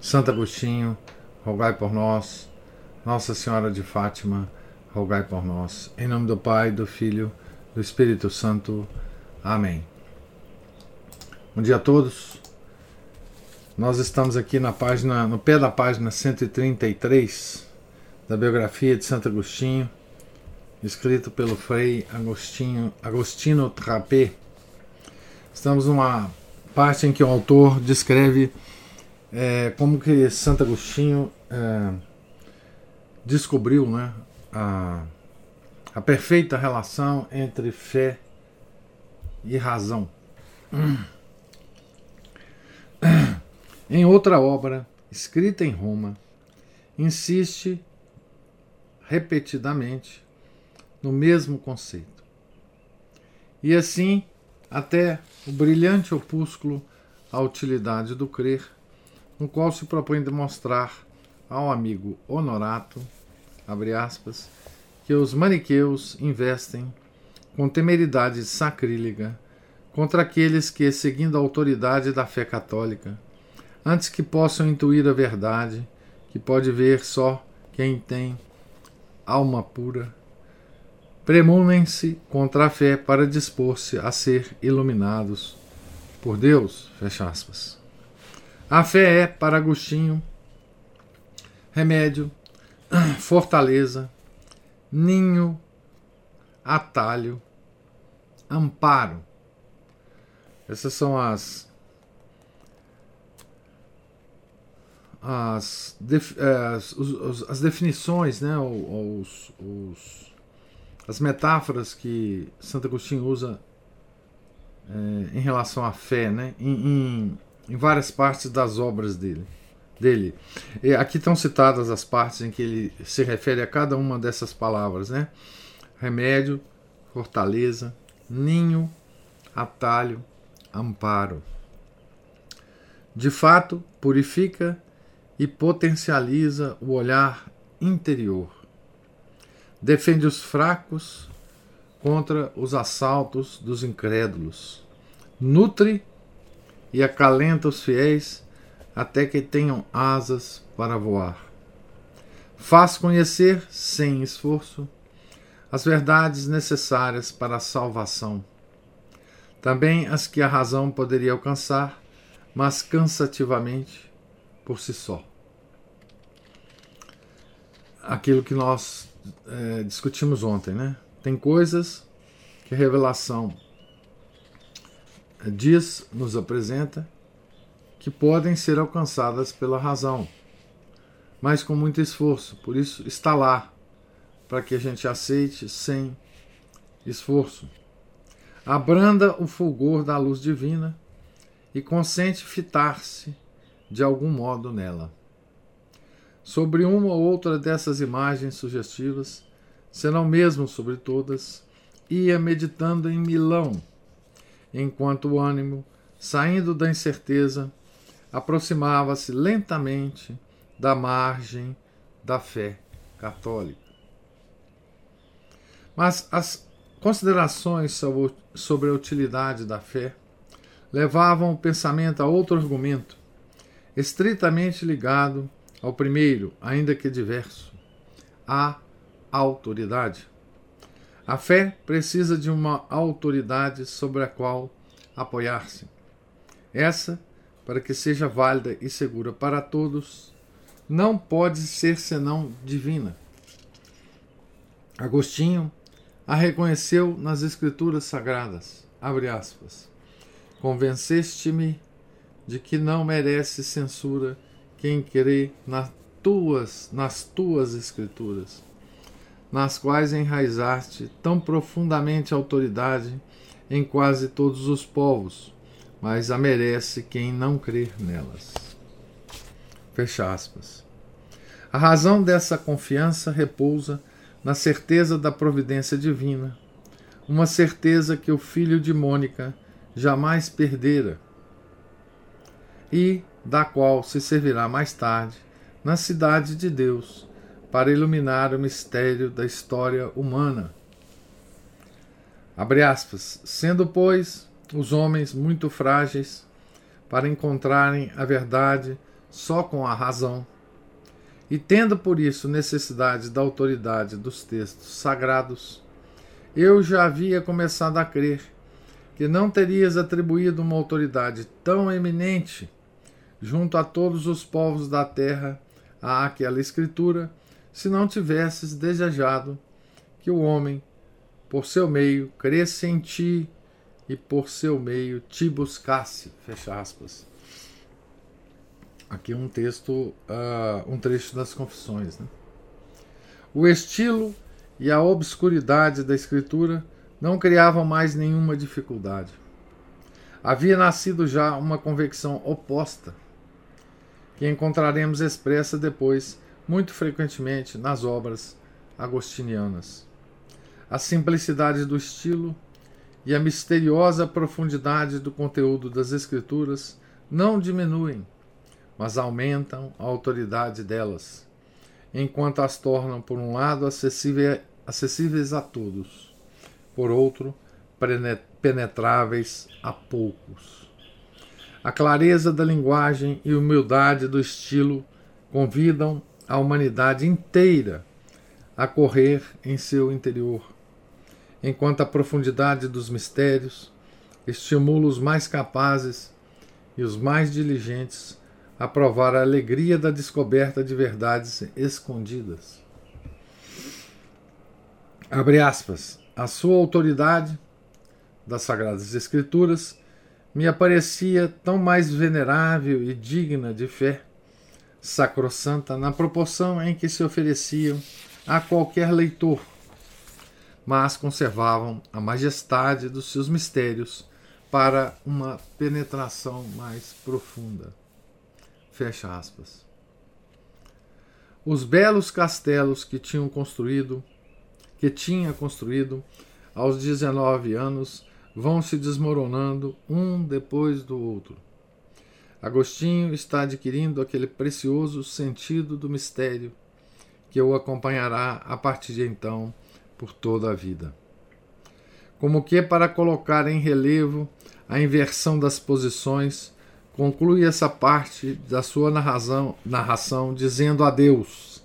Santo Agostinho, rogai por nós. Nossa Senhora de Fátima, rogai por nós. Em nome do Pai, do Filho, do Espírito Santo. Amém. Bom dia a todos. Nós estamos aqui na página, no pé da página 133 da biografia de Santo Agostinho, escrito pelo Frei Agostinho, Agostino Trapé. Estamos numa parte em que o autor descreve é, como que Santo Agostinho é, descobriu né, a, a perfeita relação entre fé e razão. Em outra obra, escrita em Roma, insiste repetidamente no mesmo conceito. E assim, até o brilhante opúsculo A Utilidade do Crer, no qual se propõe demonstrar ao amigo Honorato, aspas, que os maniqueus investem com temeridade sacrílega contra aqueles que, seguindo a autoridade da fé católica, antes que possam intuir a verdade, que pode ver só quem tem alma pura, premunem-se contra a fé para dispor-se a ser iluminados por Deus. Fecha aspas. A fé é, para Agostinho, remédio, fortaleza, ninho, atalho, amparo. Essas são as as, eh, as, as definições, né, os, os, as metáforas que Santo Agostinho usa é, em relação à fé, né, em, em em várias partes das obras dele. dele. E aqui estão citadas as partes em que ele se refere a cada uma dessas palavras, né? Remédio, fortaleza, ninho, atalho, amparo. De fato, purifica e potencializa o olhar interior. Defende os fracos contra os assaltos dos incrédulos. Nutre e acalenta os fiéis até que tenham asas para voar. Faz conhecer, sem esforço, as verdades necessárias para a salvação, também as que a razão poderia alcançar, mas cansativamente por si só. Aquilo que nós é, discutimos ontem, né? Tem coisas que a revelação diz, nos apresenta, que podem ser alcançadas pela razão, mas com muito esforço. Por isso está lá, para que a gente aceite sem esforço. Abranda o fulgor da luz divina e consente fitar-se de algum modo nela. Sobre uma ou outra dessas imagens sugestivas, senão mesmo sobre todas, ia meditando em Milão enquanto o ânimo, saindo da incerteza, aproximava-se lentamente da margem da fé católica. Mas as considerações sobre a utilidade da fé levavam o pensamento a outro argumento, estritamente ligado ao primeiro, ainda que diverso, a autoridade. A fé precisa de uma autoridade sobre a qual apoiar-se. Essa, para que seja válida e segura para todos, não pode ser senão divina. Agostinho a reconheceu nas Escrituras Sagradas. Abre aspas. Convenceste-me de que não merece censura quem crê nas tuas, nas tuas Escrituras nas quais enraizaste tão profundamente a autoridade em quase todos os povos, mas a merece quem não crer nelas. Fecha aspas. A razão dessa confiança repousa na certeza da providência divina, uma certeza que o filho de Mônica jamais perdera e da qual se servirá mais tarde na cidade de Deus para iluminar o mistério da história humana. Abre aspas. Sendo, pois, os homens muito frágeis para encontrarem a verdade só com a razão, e tendo por isso necessidade da autoridade dos textos sagrados, eu já havia começado a crer que não terias atribuído uma autoridade tão eminente junto a todos os povos da terra àquela escritura, se não tivesses desejado que o homem, por seu meio, cresça em ti e por seu meio te buscasse. Fecha aspas. Aqui um texto, uh, um trecho das Confissões. Né? O estilo e a obscuridade da escritura não criavam mais nenhuma dificuldade. Havia nascido já uma convicção oposta, que encontraremos expressa depois, muito frequentemente, nas obras agostinianas. A simplicidade do estilo e a misteriosa profundidade do conteúdo das Escrituras não diminuem, mas aumentam a autoridade delas, enquanto as tornam, por um lado, acessíveis a todos, por outro, penetráveis a poucos. A clareza da linguagem e humildade do estilo convidam a humanidade inteira a correr em seu interior enquanto a profundidade dos mistérios estimula os mais capazes e os mais diligentes a provar a alegria da descoberta de verdades escondidas. Abre aspas. A sua autoridade das Sagradas Escrituras me aparecia tão mais venerável e digna de fé sacrossanta na proporção em que se ofereciam a qualquer leitor mas conservavam a majestade dos seus mistérios para uma penetração mais profunda. Fecha aspas. Os belos castelos que tinham construído, que tinha construído aos 19 anos, vão se desmoronando um depois do outro. Agostinho está adquirindo aquele precioso sentido do mistério que o acompanhará a partir de então por toda a vida. Como que para colocar em relevo a inversão das posições, conclui essa parte da sua narração, narração dizendo a Deus.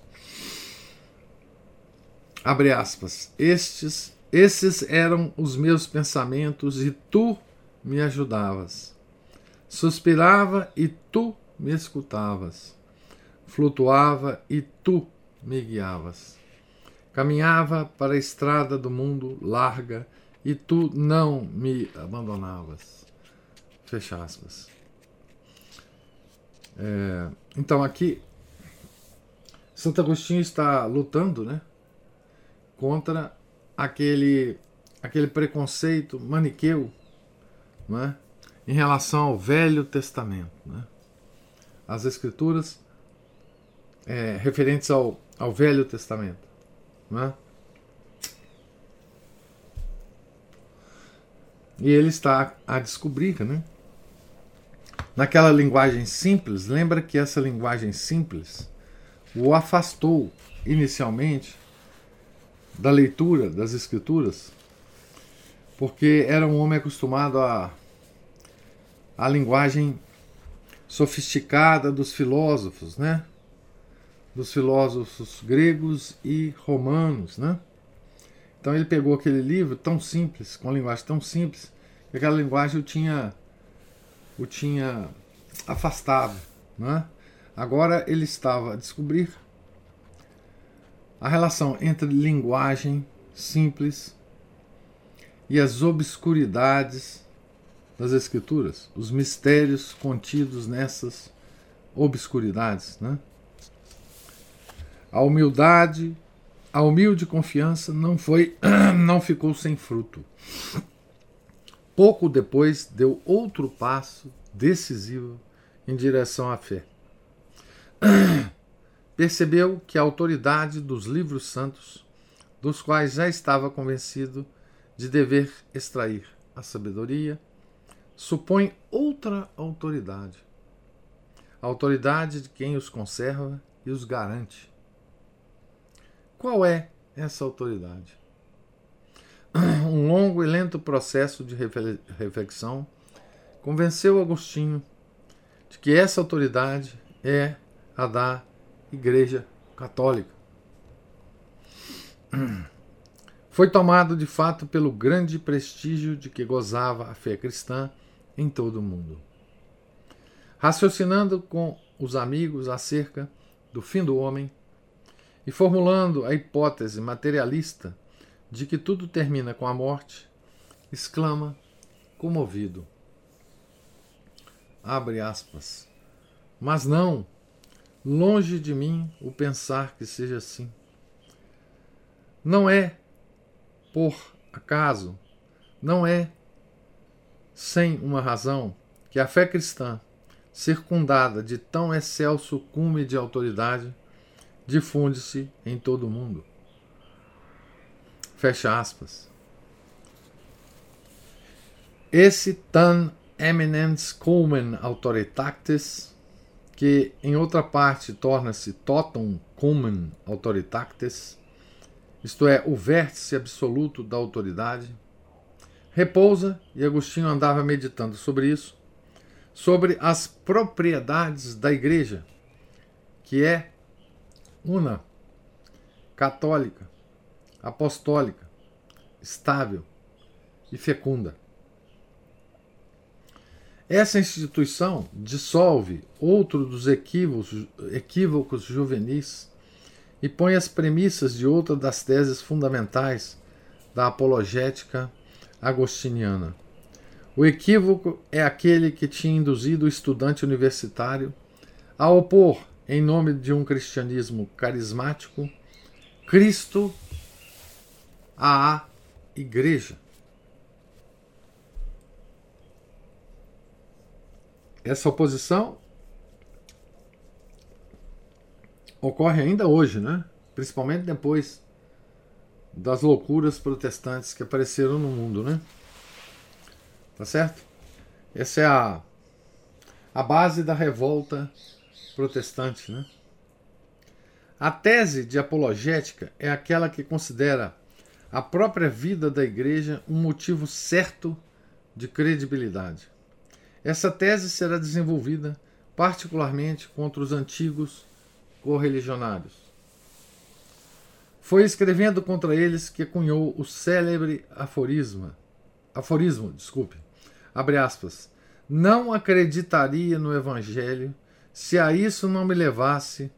Abre aspas. Estes, esses eram os meus pensamentos e tu me ajudavas. Suspirava e tu me escutavas. Flutuava e tu me guiavas. Caminhava para a estrada do mundo larga e tu não me abandonavas. Fecha aspas. É, então aqui Santo Agostinho está lutando, né, contra aquele aquele preconceito maniqueu, né, em relação ao Velho Testamento, né, as escrituras é, referentes ao, ao Velho Testamento. Né? E ele está a descobrir, né? Naquela linguagem simples, lembra que essa linguagem simples o afastou inicialmente da leitura das escrituras, porque era um homem acostumado a a linguagem sofisticada dos filósofos, né? dos filósofos gregos e romanos, né? Então ele pegou aquele livro tão simples, com uma linguagem tão simples, que aquela linguagem o tinha, o tinha afastado, né? Agora ele estava a descobrir a relação entre linguagem simples e as obscuridades das escrituras, os mistérios contidos nessas obscuridades, né? A humildade, a humilde confiança não foi, não ficou sem fruto. Pouco depois deu outro passo decisivo em direção à fé. percebeu que a autoridade dos livros santos, dos quais já estava convencido de dever extrair a sabedoria, supõe outra autoridade, a autoridade de quem os conserva e os garante. Qual é essa autoridade? Um longo e lento processo de reflexão convenceu Agostinho de que essa autoridade é a da Igreja Católica. Foi tomado de fato pelo grande prestígio de que gozava a fé cristã em todo o mundo. Raciocinando com os amigos acerca do fim do homem e formulando a hipótese materialista de que tudo termina com a morte, exclama, comovido: Abre aspas. Mas não, longe de mim o pensar que seja assim. Não é por acaso, não é sem uma razão que a fé cristã, circundada de tão excelso cume de autoridade, difunde-se em todo o mundo. Fecha aspas. Esse tan eminens cumen autoritatis, que em outra parte torna-se totum cumen autoritatis, isto é, o vértice absoluto da autoridade, repousa, e Agostinho andava meditando sobre isso, sobre as propriedades da igreja, que é una, católica, apostólica, estável e fecunda. Essa instituição dissolve outro dos equívocos, equívocos juvenis e põe as premissas de outra das teses fundamentais da apologética agostiniana. O equívoco é aquele que tinha induzido o estudante universitário a opor, em nome de um cristianismo carismático, Cristo à Igreja. Essa oposição ocorre ainda hoje, né? principalmente depois das loucuras protestantes que apareceram no mundo, né? Tá certo? Essa é a, a base da revolta protestante, né? A tese de apologética é aquela que considera a própria vida da igreja um motivo certo de credibilidade. Essa tese será desenvolvida particularmente contra os antigos correligionários. Foi escrevendo contra eles que cunhou o célebre aforisma, aforismo, desculpe, abre aspas, não acreditaria no evangelho se a isso não me levasse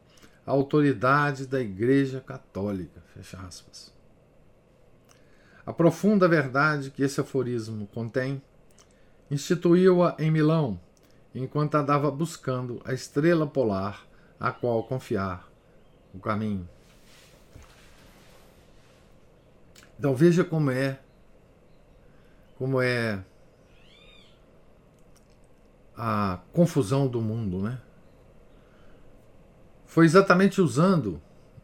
a autoridade da Igreja Católica, fecha aspas. A profunda verdade que esse aforismo contém instituiu-a em Milão, enquanto andava buscando a estrela polar a qual confiar o caminho. Então veja como é como é a confusão do mundo, né? Foi exatamente usando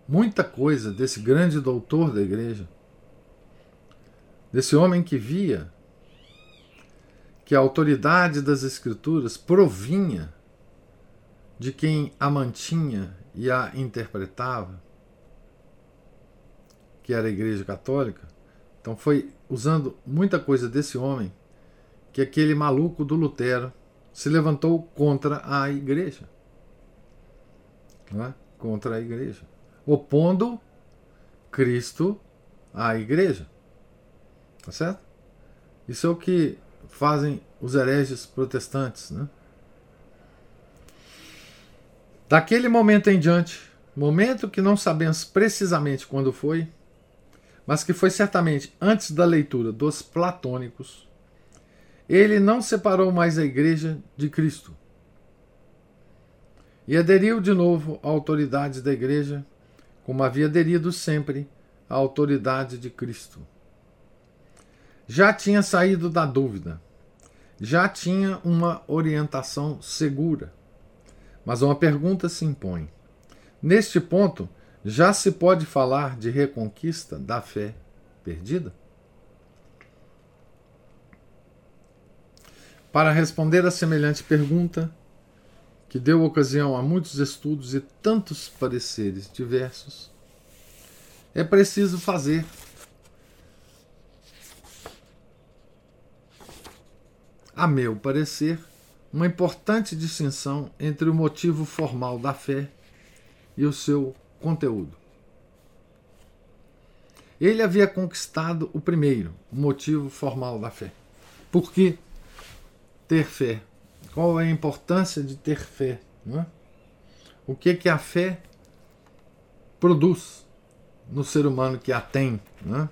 muita coisa desse grande doutor da igreja, desse homem que via que a autoridade das escrituras provinha de quem a mantinha e a interpretava, que era a Igreja Católica. Então foi usando muita coisa desse homem que aquele maluco do Lutero se levantou contra a Igreja. É? Contra a Igreja. Opondo Cristo à Igreja. Tá certo? Isso é o que fazem os hereges protestantes. Né? Daquele momento em diante, momento que não sabemos precisamente quando foi, mas que foi certamente antes da leitura dos platônicos, ele não separou mais a igreja de Cristo. E aderiu de novo à autoridade da igreja, como havia aderido sempre à autoridade de Cristo. Já tinha saído da dúvida, já tinha uma orientação segura Mas uma pergunta se impõe. Neste ponto, já se pode falar de reconquista da fé perdida? Para responder a semelhante pergunta, que deu ocasião a muitos estudos e tantos pareceres diversos, é preciso fazer a meu parecer, uma importante distinção entre o motivo formal da fé e o seu conteúdo. Ele havia conquistado o primeiro, o motivo formal da fé. Por que ter fé? Qual é a importância de ter fé? É? O que que a fé produz no ser humano que a tem? É?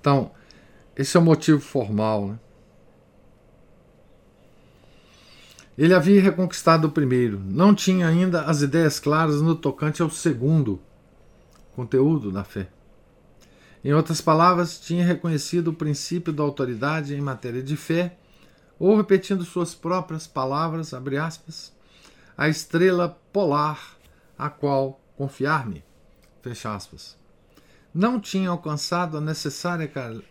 Então, esse é o motivo formal. Né? Ele havia reconquistado o primeiro, não tinha ainda as ideias claras no tocante ao segundo conteúdo da fé. Em outras palavras, tinha reconhecido o princípio da autoridade em matéria de fé, ou repetindo suas próprias palavras, abre aspas, a estrela polar a qual confiar-me, fecha aspas. Não tinha alcançado a necessária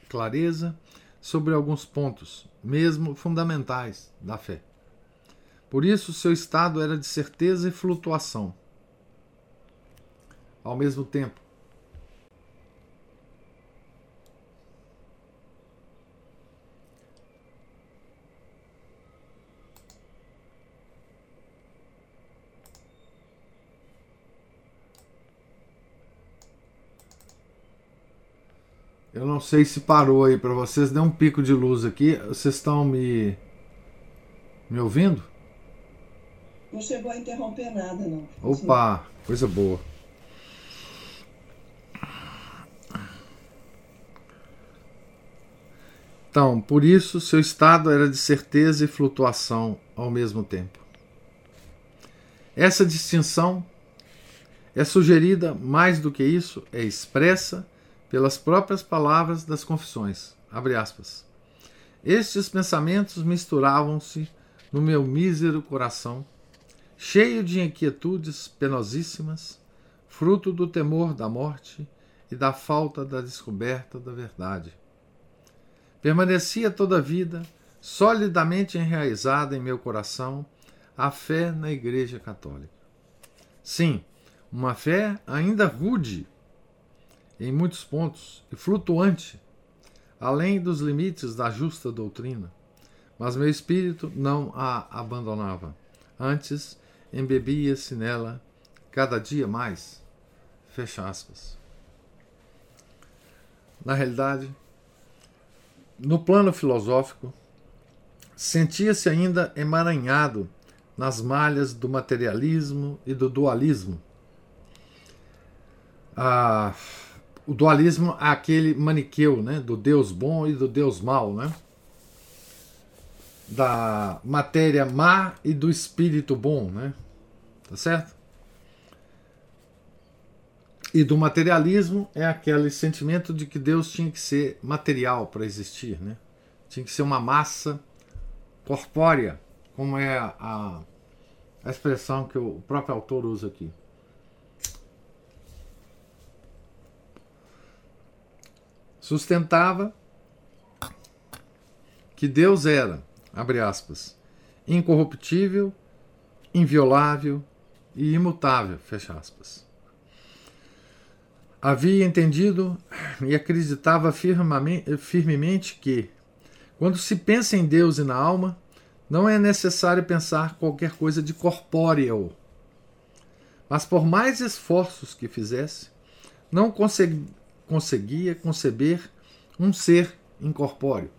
clareza sobre alguns pontos, mesmo fundamentais, da fé. Por isso, seu estado era de certeza e flutuação. Ao mesmo tempo, Eu não sei se parou aí para vocês, deu um pico de luz aqui. Vocês estão me me ouvindo? Não chegou a interromper nada, não. Opa, coisa boa. Então, por isso, seu estado era de certeza e flutuação ao mesmo tempo. Essa distinção é sugerida, mais do que isso, é expressa pelas próprias palavras das confissões. Estes pensamentos misturavam-se no meu mísero coração cheio de inquietudes penosíssimas, fruto do temor da morte e da falta da descoberta da verdade. Permanecia toda a vida solidamente enraizada em meu coração a fé na Igreja Católica. Sim, uma fé ainda rude em muitos pontos e flutuante, além dos limites da justa doutrina, mas meu espírito não a abandonava. Antes, embebia-se nela cada dia mais. Fecha aspas. Na realidade, no plano filosófico, sentia-se ainda emaranhado nas malhas do materialismo e do dualismo. Ah, o dualismo é aquele maniqueu, né, do Deus bom e do Deus mau, né? Da matéria má e do espírito bom, né? Tá certo? E do materialismo é aquele sentimento de que Deus tinha que ser material para existir, né? Tinha que ser uma massa corpórea, como é a, a expressão que o próprio autor usa aqui. Sustentava que Deus era, abre aspas, incorruptível, inviolável, e imutável, fecha aspas. Havia entendido e acreditava firmemente que, quando se pensa em Deus e na alma, não é necessário pensar qualquer coisa de corpóreo. Mas por mais esforços que fizesse, não consegui, conseguia conceber um ser incorpóreo.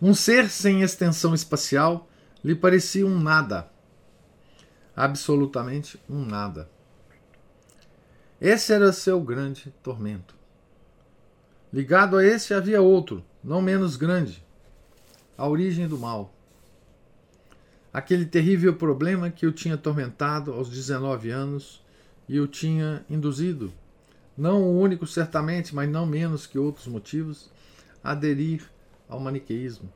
Um ser sem extensão espacial lhe parecia um nada. Absolutamente um nada. Esse era seu grande tormento. Ligado a esse havia outro, não menos grande, a origem do mal. Aquele terrível problema que o tinha atormentado aos 19 anos e o tinha induzido, não o único certamente, mas não menos que outros motivos, a aderir ao maniqueísmo.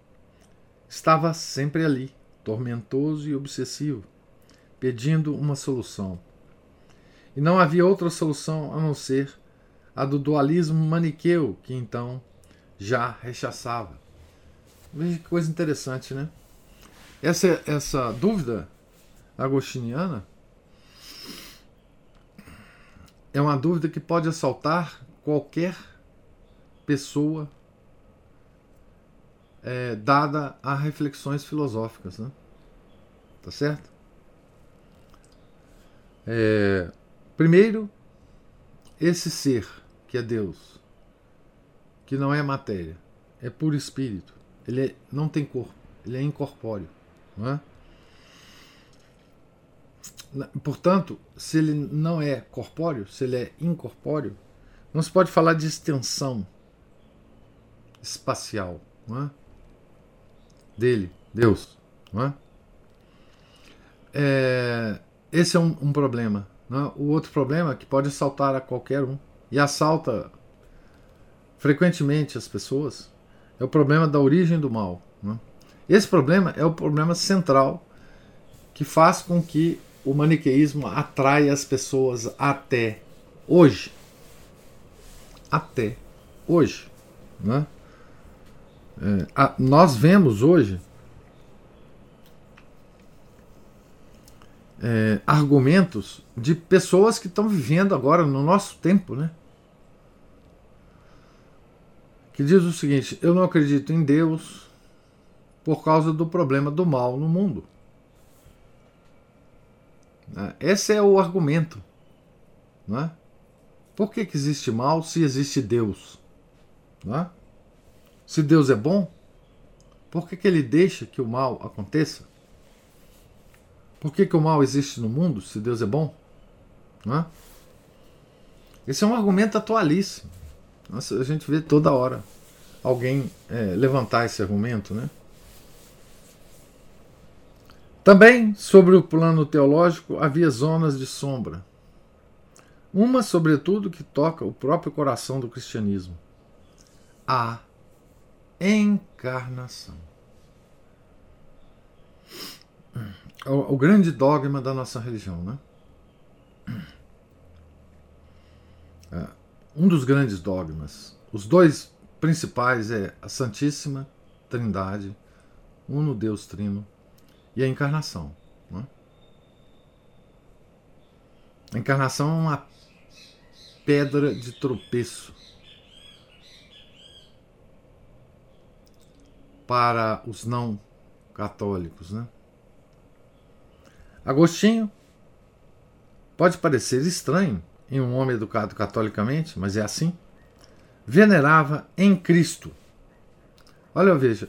Estava sempre ali tormentoso e obsessivo, pedindo uma solução. E não havia outra solução a não ser a do dualismo maniqueu, que então já rechaçava. Veja que coisa interessante, né? Essa, essa dúvida agostiniana é uma dúvida que pode assaltar qualquer pessoa é, dada a reflexões filosóficas, né? Tá certo? É, primeiro, esse ser que é Deus, que não é matéria, é puro espírito, ele é, não tem corpo, ele é incorpóreo, não é? Portanto, se ele não é corpóreo, se ele é incorpóreo, não se pode falar de extensão espacial não é? Dele, Deus. Não é? É, esse é um, um problema. Não é? O outro problema é que pode assaltar a qualquer um e assalta frequentemente as pessoas é o problema da origem do mal. É? Esse problema é o problema central que faz com que o maniqueísmo atrai as pessoas até hoje. Até hoje. Né? É, a, nós vemos hoje é, argumentos de pessoas que estão vivendo agora no nosso tempo, né? Que diz o seguinte: eu não acredito em Deus por causa do problema do mal no mundo. Né? Esse é o argumento. Não é? Por que, que existe mal se existe Deus? Não é? Se Deus é bom, por que, que ele deixa que o mal aconteça? Por que, que o mal existe no mundo se Deus é bom? Não é? Esse é um argumento atualíssimo. Nossa, a gente vê toda hora alguém é, levantar esse argumento, né? Também sobre o plano teológico havia zonas de sombra. Uma, sobretudo, que toca o próprio coração do cristianismo: a encarnação. O, o grande dogma da nossa religião, né? É, um dos grandes dogmas. Os dois principais é a Santíssima Trindade, uno Deus Trino, e a encarnação. Né? A encarnação é uma pedra de tropeço para os não católicos. Né? Agostinho pode parecer estranho em um homem educado catolicamente, mas é assim. Venerava em Cristo. Olha, veja,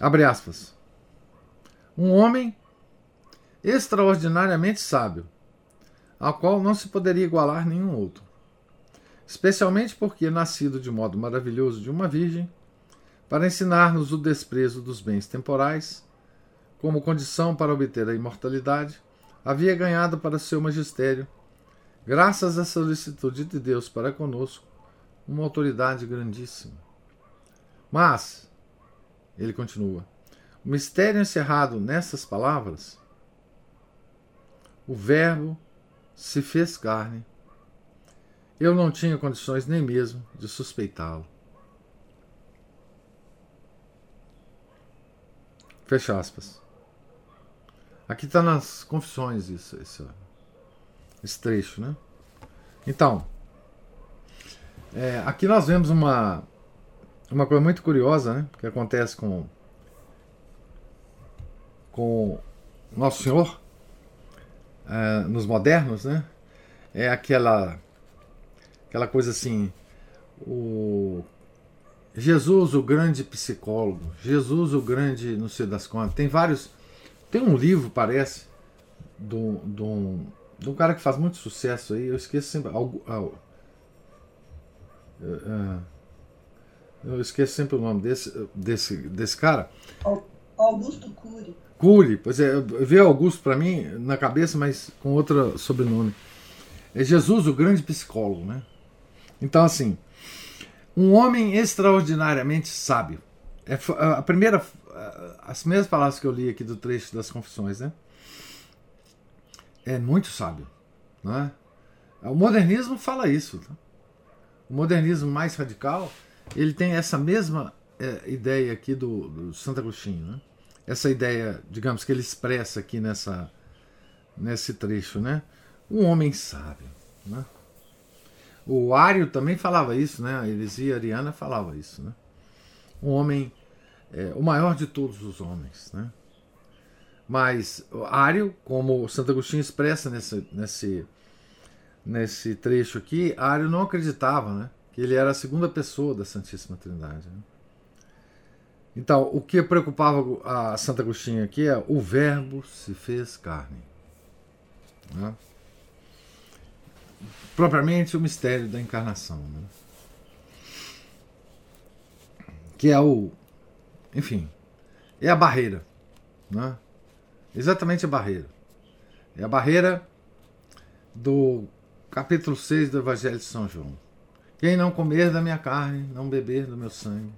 Abre aspas. Um homem extraordinariamente sábio, ao qual não se poderia igualar nenhum outro. Especialmente porque, nascido de modo maravilhoso de uma virgem, para ensinar-nos o desprezo dos bens temporais, como condição para obter a imortalidade, havia ganhado para seu magistério, graças à solicitude de Deus para conosco, uma autoridade grandíssima. Mas, ele continua: O mistério encerrado nessas palavras, o Verbo se fez carne. Eu não tinha condições nem mesmo de suspeitá-lo. Fecha aspas. Aqui está nas confissões isso, esse, esse trecho, né? Então, é, aqui nós vemos uma uma coisa muito curiosa, né? Que acontece com com Nosso Senhor uh, nos modernos, né? É aquela aquela coisa assim, o Jesus o grande psicólogo, Jesus o grande não sei das contas. Tem vários, tem um livro parece de um, de um cara que faz muito sucesso aí. Eu esqueço sempre. Algo, uh, uh, eu esqueço sempre o nome desse, desse, desse cara. Augusto Cury. Cury, pois é, veio Augusto para mim na cabeça, mas com outro sobrenome. É Jesus, o grande psicólogo, né? Então, assim, um homem extraordinariamente sábio. É a primeira, as primeiras palavras que eu li aqui do trecho das Confissões, né? É muito sábio, não é? O modernismo fala isso. Tá? O modernismo mais radical, ele tem essa mesma é, ideia aqui do, do Santo Agostinho, né? Essa ideia, digamos que ele expressa aqui nessa nesse trecho, né? Um homem sábio, né? O Ário também falava isso, né? A heresia ariana falava isso, né? Um homem, é, o maior de todos os homens, né? Mas Ário, como Santo Agostinho expressa nesse, nesse, nesse trecho aqui, Ário não acreditava, né? Que ele era a segunda pessoa da Santíssima Trindade. Né? Então, o que preocupava a Santo Agostinho aqui é o Verbo se fez carne. Né? Propriamente o mistério da encarnação. Né? Que é o. Enfim, é a barreira. Né? Exatamente a barreira. É a barreira do capítulo 6 do Evangelho de São João. Quem não comer da minha carne, não beber do meu sangue,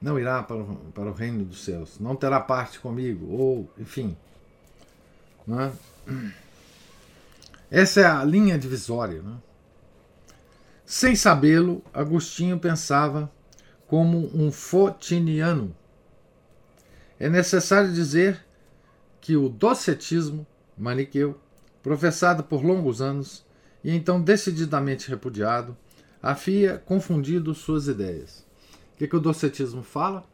não irá para o, para o reino dos céus, não terá parte comigo, ou, enfim. Não é? Essa é a linha divisória. Né? Sem sabê-lo, Agostinho pensava como um fotiniano. É necessário dizer que o docetismo maniqueu, professado por longos anos e então decididamente repudiado, havia confundido suas ideias. O que, que o docetismo fala?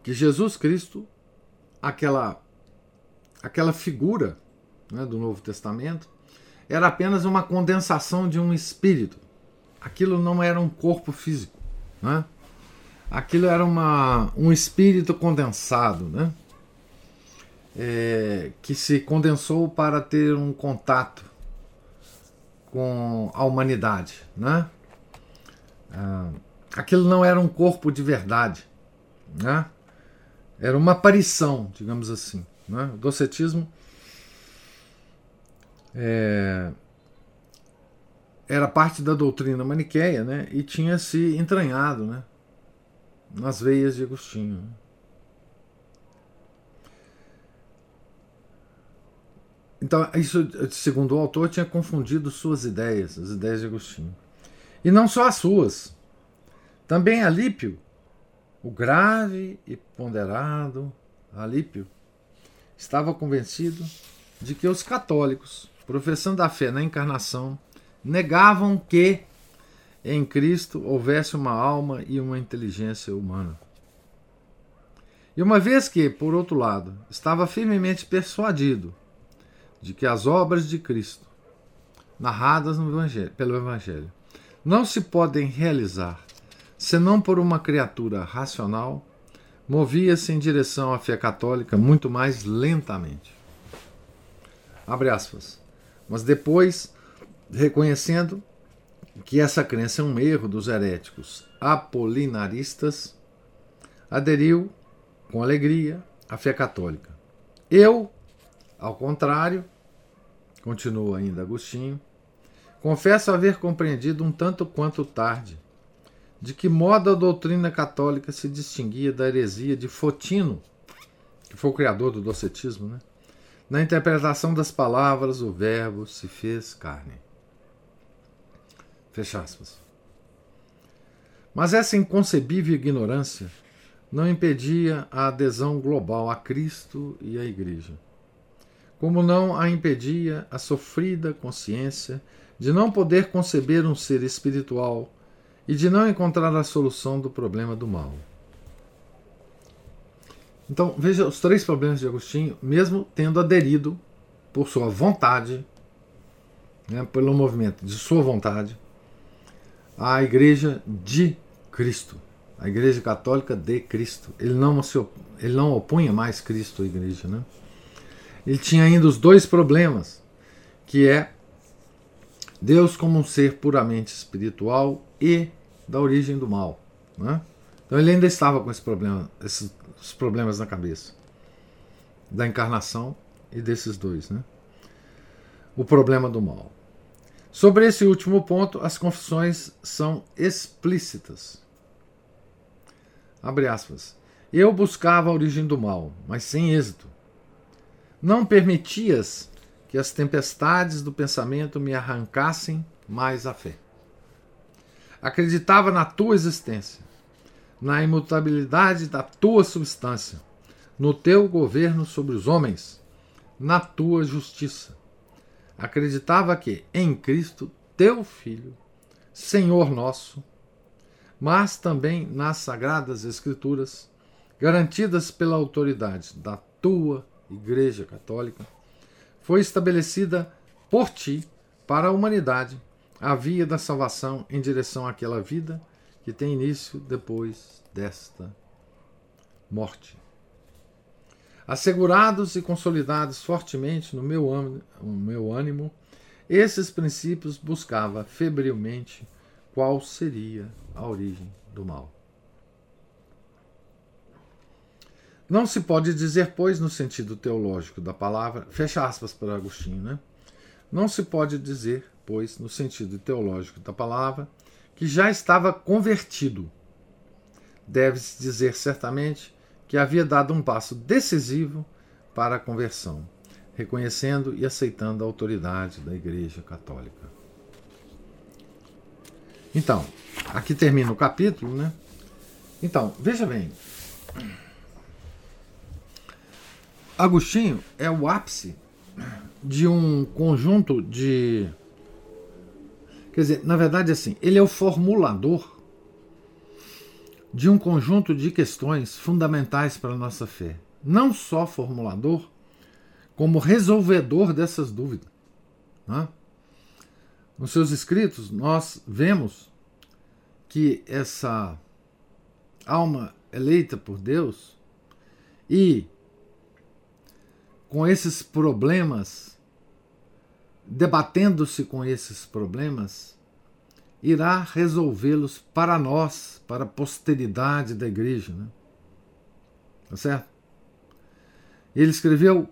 Que Jesus Cristo, aquela, aquela figura né, do Novo Testamento, era apenas uma condensação de um espírito. Aquilo não era um corpo físico. Né? Aquilo era uma, um espírito condensado, né? É, que se condensou para ter um contato com a humanidade. Né? Ah, aquilo não era um corpo de verdade. Né? Era uma aparição, digamos assim. Né? O docetismo é, era parte da doutrina maniqueia né, e tinha se entranhado né, nas veias de Agostinho. Então, isso, segundo o autor, tinha confundido suas ideias, as ideias de Agostinho. E não só as suas. Também Alípio, o grave e ponderado Alípio, estava convencido de que os católicos professando a fé na encarnação, negavam que em Cristo houvesse uma alma e uma inteligência humana. E uma vez que, por outro lado, estava firmemente persuadido de que as obras de Cristo, narradas evangelho, pelo Evangelho, não se podem realizar senão por uma criatura racional, movia-se em direção à fé católica muito mais lentamente. Abre aspas mas depois reconhecendo que essa crença é um erro dos heréticos apolinaristas, aderiu com alegria à fé católica. Eu, ao contrário, continua ainda Agostinho, confesso haver compreendido um tanto quanto tarde de que modo a doutrina católica se distinguia da heresia de Fotino, que foi o criador do docetismo, né? Na interpretação das palavras, o Verbo se fez carne. Fecha aspas. Mas essa inconcebível ignorância não impedia a adesão global a Cristo e à Igreja. Como não a impedia a sofrida consciência de não poder conceber um ser espiritual e de não encontrar a solução do problema do mal. Então, veja os três problemas de Agostinho, mesmo tendo aderido por sua vontade, né, pelo movimento de sua vontade, à Igreja de Cristo, a Igreja Católica de Cristo. Ele não, se, ele não opunha mais Cristo à Igreja. Né? Ele tinha ainda os dois problemas, que é Deus como um ser puramente espiritual e da origem do mal. Né? Então ele ainda estava com esse problema, esses os problemas na cabeça da encarnação e desses dois, né? O problema do mal. Sobre esse último ponto, as confissões são explícitas. Abre aspas. Eu buscava a origem do mal, mas sem êxito. Não permitias que as tempestades do pensamento me arrancassem mais a fé. Acreditava na tua existência, na imutabilidade da tua substância, no teu governo sobre os homens, na tua justiça. Acreditava que em Cristo, teu Filho, Senhor nosso, mas também nas Sagradas Escrituras, garantidas pela autoridade da tua Igreja Católica, foi estabelecida por ti para a humanidade a via da salvação em direção àquela vida que tem início depois desta morte assegurados e consolidados fortemente no meu, no meu ânimo, esses princípios buscava febrilmente qual seria a origem do mal. Não se pode dizer, pois, no sentido teológico da palavra, fecha aspas para Agostinho, né? Não se pode dizer, pois, no sentido teológico da palavra, que já estava convertido. Deve-se dizer certamente que havia dado um passo decisivo para a conversão, reconhecendo e aceitando a autoridade da Igreja Católica. Então, aqui termina o capítulo, né? Então, veja bem. Agostinho é o ápice de um conjunto de. Quer dizer, na verdade, assim, ele é o formulador de um conjunto de questões fundamentais para a nossa fé. Não só formulador, como resolvedor dessas dúvidas. Né? Nos seus escritos, nós vemos que essa alma eleita por Deus e com esses problemas, debatendo-se com esses problemas, irá resolvê-los para nós, para a posteridade da igreja. Né? Tá certo? Ele escreveu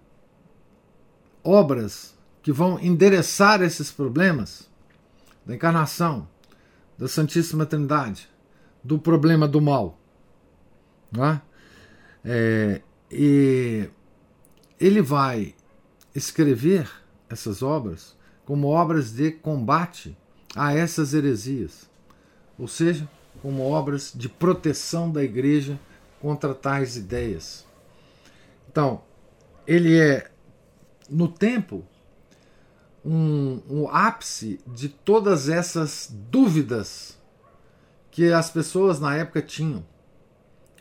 obras que vão endereçar esses problemas da encarnação, da Santíssima Trindade, do problema do mal. Né? É, e ele vai escrever essas obras como obras de combate a essas heresias, ou seja, como obras de proteção da igreja contra tais ideias. Então, ele é, no tempo, um, um ápice de todas essas dúvidas que as pessoas na época tinham,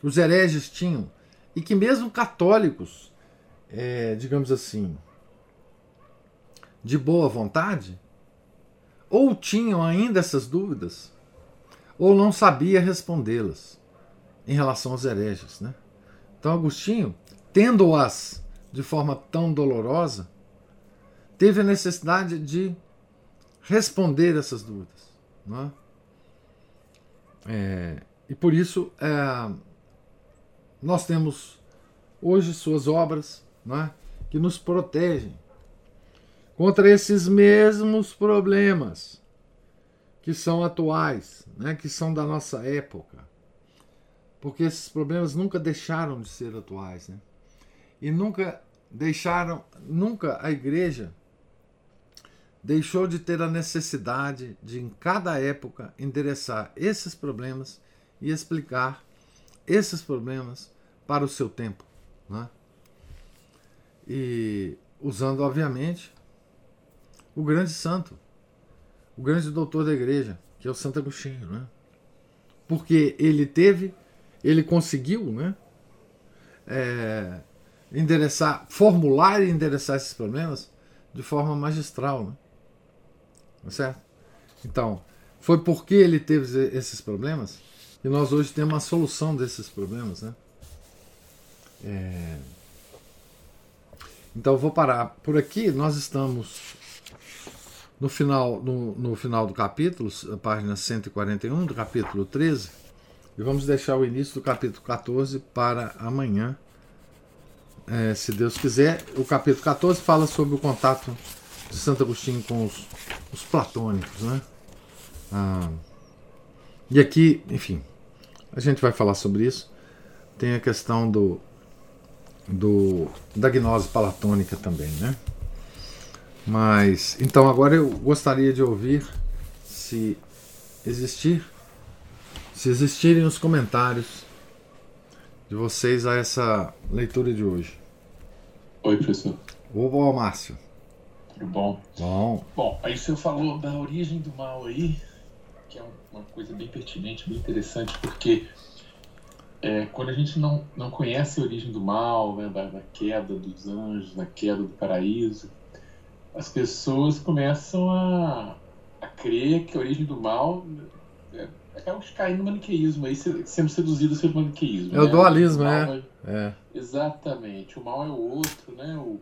os hereges tinham, e que mesmo católicos, é, digamos assim, de boa vontade, ou tinham ainda essas dúvidas, ou não sabia respondê-las em relação aos hereges. Né? Então, Agostinho, tendo-as de forma tão dolorosa, teve a necessidade de responder essas dúvidas. Não é? É, e por isso é, nós temos hoje suas obras não é, que nos protegem contra esses mesmos problemas que são atuais, né, que são da nossa época. Porque esses problemas nunca deixaram de ser atuais. Né? E nunca deixaram, nunca a igreja deixou de ter a necessidade de, em cada época, endereçar esses problemas e explicar esses problemas para o seu tempo. Né? E usando, obviamente, o grande santo, o grande doutor da igreja, que é o Santo Agostinho, né? Porque ele teve, ele conseguiu, né? É, endereçar, formular e endereçar esses problemas de forma magistral, né? Tá certo? Então, foi porque ele teve esses problemas que nós hoje temos uma solução desses problemas, né? É... Então, vou parar por aqui. Nós estamos no final, no, no final do capítulo, página 141 do capítulo 13, e vamos deixar o início do capítulo 14 para amanhã, é, se Deus quiser. O capítulo 14 fala sobre o contato de Santo Agostinho com os, os platônicos, né? Ah, e aqui, enfim, a gente vai falar sobre isso. Tem a questão do, do da gnose platônica também, né? Mas então agora eu gostaria de ouvir se existir, se existirem os comentários de vocês a essa leitura de hoje. Oi, professor. Ô, Márcio. Tudo bom? Bom. Bom, aí o senhor falou da origem do mal aí, que é uma coisa bem pertinente, bem interessante, porque é, quando a gente não, não conhece a origem do mal, né, da, da, queda dos anjos, da queda do paraíso, as pessoas começam a, a crer que a origem do mal é, acabam caindo no maniqueísmo, aí sendo seduzidos pelo maniqueísmo. É o né? dualismo, o é. é. Exatamente. O mal é o outro, né? O,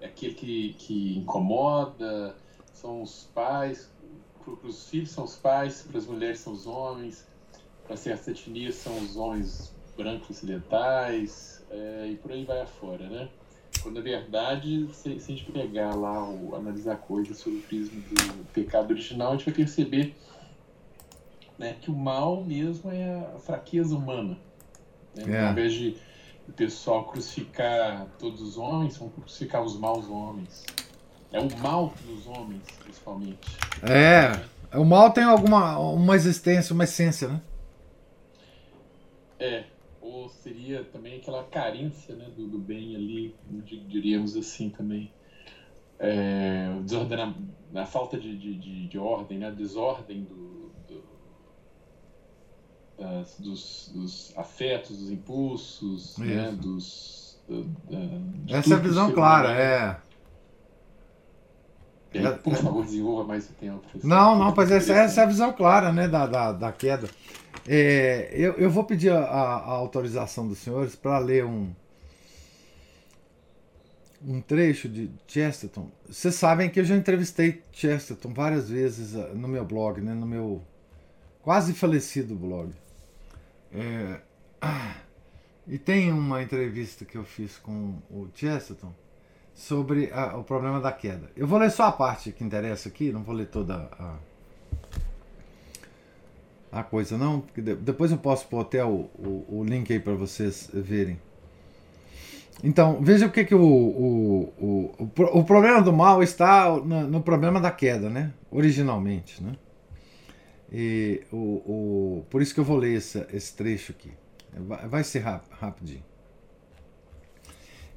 é aquele que, que incomoda, são os pais, para os filhos são os pais, para as mulheres são os homens, para certas etnias são os homens brancos ocidentais, é, e por aí vai afora, né? Quando na verdade, se, se a gente pegar lá, o, analisar coisas sobre o prisma do pecado original, a gente vai perceber né, que o mal mesmo é a fraqueza humana. Né? É. Ao invés de o pessoal crucificar todos os homens, vão crucificar os maus homens. É o mal dos homens, principalmente. É, o mal tem alguma uma existência, uma essência, né? É, ou seria também aquela carência né, do, do bem ali, diríamos assim também. É, desordena, a falta de, de, de, ordem, né, a desordem do, do das, dos, dos, afetos, dos impulsos, né, dos. Essa é a visão clara, é. Aí, por favor, desenvolva mais o tempo. Não, não, pois essa, essa é a visão clara né, da, da, da queda. É, eu, eu vou pedir a, a autorização dos senhores para ler um, um trecho de Chesterton. Vocês sabem que eu já entrevistei Chesterton várias vezes ah, no meu blog, né, no meu quase falecido blog. É, ah, e tem uma entrevista que eu fiz com o Chesterton sobre a, o problema da queda. Eu vou ler só a parte que interessa aqui, não vou ler toda a, a coisa, não. Depois eu posso pôr até o, o, o link aí para vocês verem. Então, veja o que, que o, o, o, o, problema do mal está no, no problema da queda, né? Originalmente, né? E o, o, por isso que eu vou ler esse, esse trecho aqui. Vai, vai ser rap, rapidinho.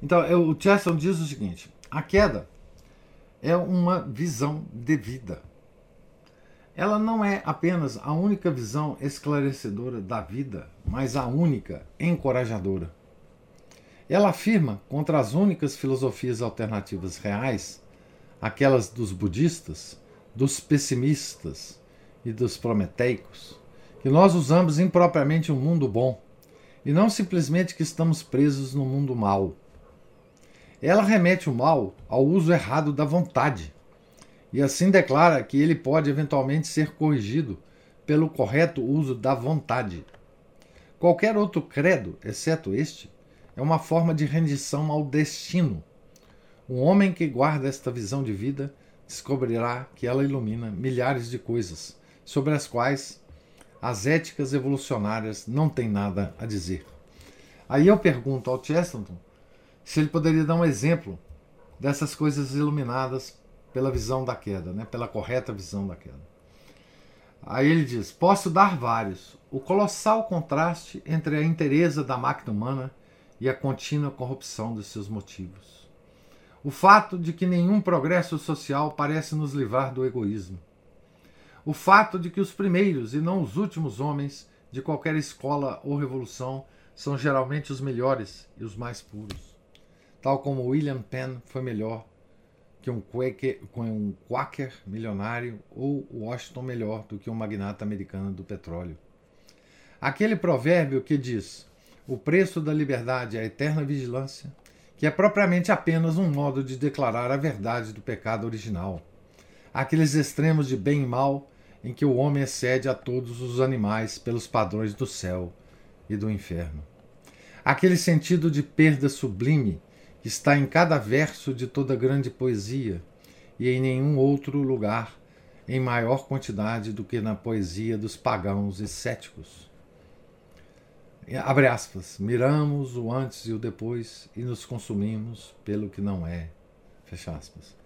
Então, eu, o Chesterton diz o seguinte: a queda é uma visão de vida. Ela não é apenas a única visão esclarecedora da vida, mas a única encorajadora. Ela afirma contra as únicas filosofias alternativas reais, aquelas dos budistas, dos pessimistas e dos prometeicos, que nós usamos impropriamente um mundo bom e não simplesmente que estamos presos no mundo mau. Ela remete o mal ao uso errado da vontade, e assim declara que ele pode eventualmente ser corrigido pelo correto uso da vontade. Qualquer outro credo, exceto este, é uma forma de rendição ao destino. Um homem que guarda esta visão de vida descobrirá que ela ilumina milhares de coisas sobre as quais as éticas evolucionárias não têm nada a dizer. Aí eu pergunto ao Chesterton se ele poderia dar um exemplo dessas coisas iluminadas pela visão da queda, né? pela correta visão da queda. Aí ele diz: Posso dar vários. O colossal contraste entre a inteireza da máquina humana e a contínua corrupção de seus motivos. O fato de que nenhum progresso social parece nos livrar do egoísmo. O fato de que os primeiros e não os últimos homens de qualquer escola ou revolução são geralmente os melhores e os mais puros tal como William Penn foi melhor que um Quaker, um Quaker milionário ou Washington melhor do que um magnata americano do petróleo. Aquele provérbio que diz: o preço da liberdade é a eterna vigilância, que é propriamente apenas um modo de declarar a verdade do pecado original. Aqueles extremos de bem e mal em que o homem excede a todos os animais pelos padrões do céu e do inferno. Aquele sentido de perda sublime está em cada verso de toda grande poesia e em nenhum outro lugar em maior quantidade do que na poesia dos pagãos e céticos. Abre aspas, miramos o antes e o depois e nos consumimos pelo que não é. Fecha aspas.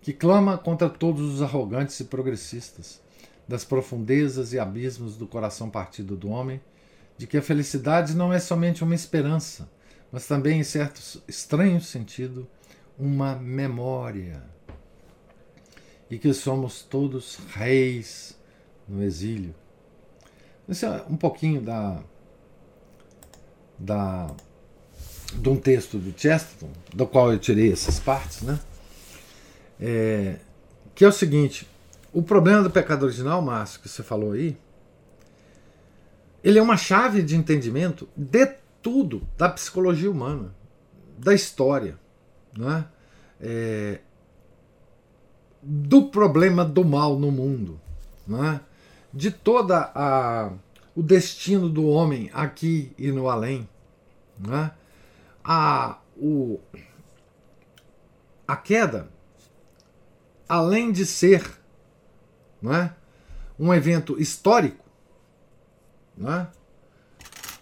Que clama contra todos os arrogantes e progressistas, das profundezas e abismos do coração partido do homem, de que a felicidade não é somente uma esperança, mas também, em certo estranho sentido, uma memória. E que somos todos reis no exílio. Esse é um pouquinho da, da, de um texto do Chesterton, do qual eu tirei essas partes, né? É, que é o seguinte: o problema do pecado original, Márcio, que você falou aí, ele é uma chave de entendimento de tudo da psicologia humana, da história, né? É, do problema do mal no mundo, né? de toda a o destino do homem aqui e no além, né? a o a queda, além de ser não é? um evento histórico, não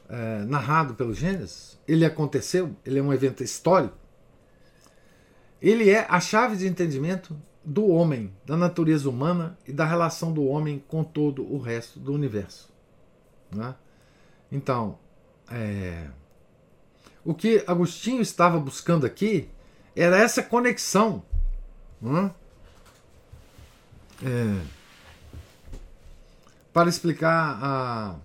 é? Narrado pelo Gênesis, ele aconteceu, ele é um evento histórico, ele é a chave de entendimento do homem, da natureza humana e da relação do homem com todo o resto do universo. Né? Então, é, o que Agostinho estava buscando aqui era essa conexão. Né? É, para explicar a,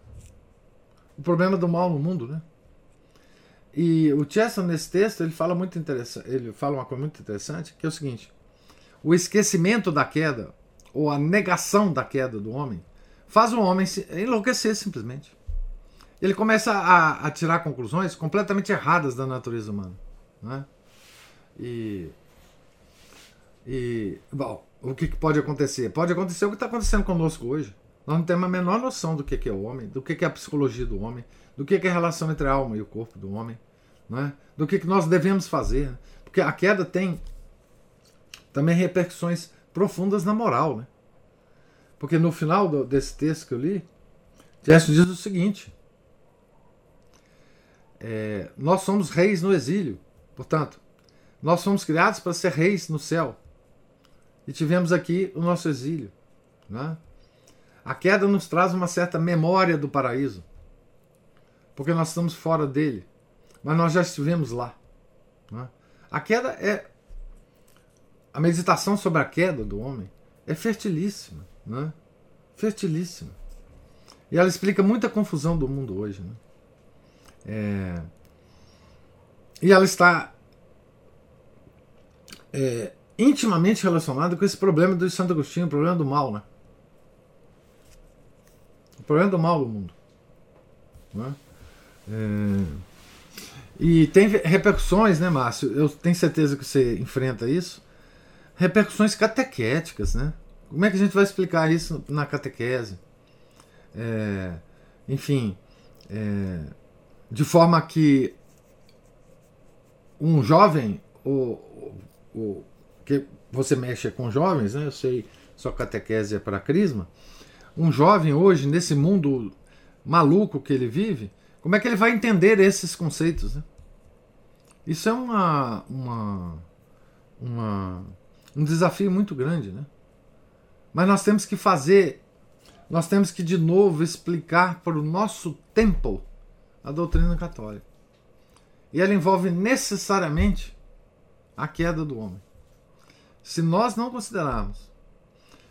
o problema do mal no mundo, né? E o Chesson nesse texto ele fala muito interessante, ele fala uma coisa muito interessante, que é o seguinte: o esquecimento da queda ou a negação da queda do homem faz o homem enlouquecer simplesmente. Ele começa a, a tirar conclusões completamente erradas da natureza humana, né? E e bom, o que pode acontecer? Pode acontecer o que está acontecendo conosco hoje. Nós não temos a menor noção do que é o homem, do que é a psicologia do homem, do que é a relação entre a alma e o corpo do homem, né? do que nós devemos fazer. Porque a queda tem também repercussões profundas na moral. Né? Porque no final desse texto que eu li, Gesto diz o seguinte: é, Nós somos reis no exílio, portanto, nós fomos criados para ser reis no céu. E tivemos aqui o nosso exílio. Né? A queda nos traz uma certa memória do paraíso, porque nós estamos fora dele, mas nós já estivemos lá. Né? A queda é. A meditação sobre a queda do homem é fertilíssima. Né? Fertilíssima. E ela explica muita confusão do mundo hoje. Né? É... E ela está é, intimamente relacionada com esse problema do Santo Agostinho, o problema do mal. Né? Problema do mal do mundo. Né? É... E tem repercussões, né, Márcio? Eu tenho certeza que você enfrenta isso. Repercussões catequéticas, né? Como é que a gente vai explicar isso na catequese? É... enfim, é... de forma que um jovem, o, que você mexe com jovens, né? Eu sei, sua catequese é para crisma um jovem hoje, nesse mundo maluco que ele vive, como é que ele vai entender esses conceitos? Né? Isso é uma, uma, uma, um desafio muito grande. Né? Mas nós temos que fazer, nós temos que de novo explicar para o nosso tempo a doutrina católica. E ela envolve necessariamente a queda do homem. Se nós não considerarmos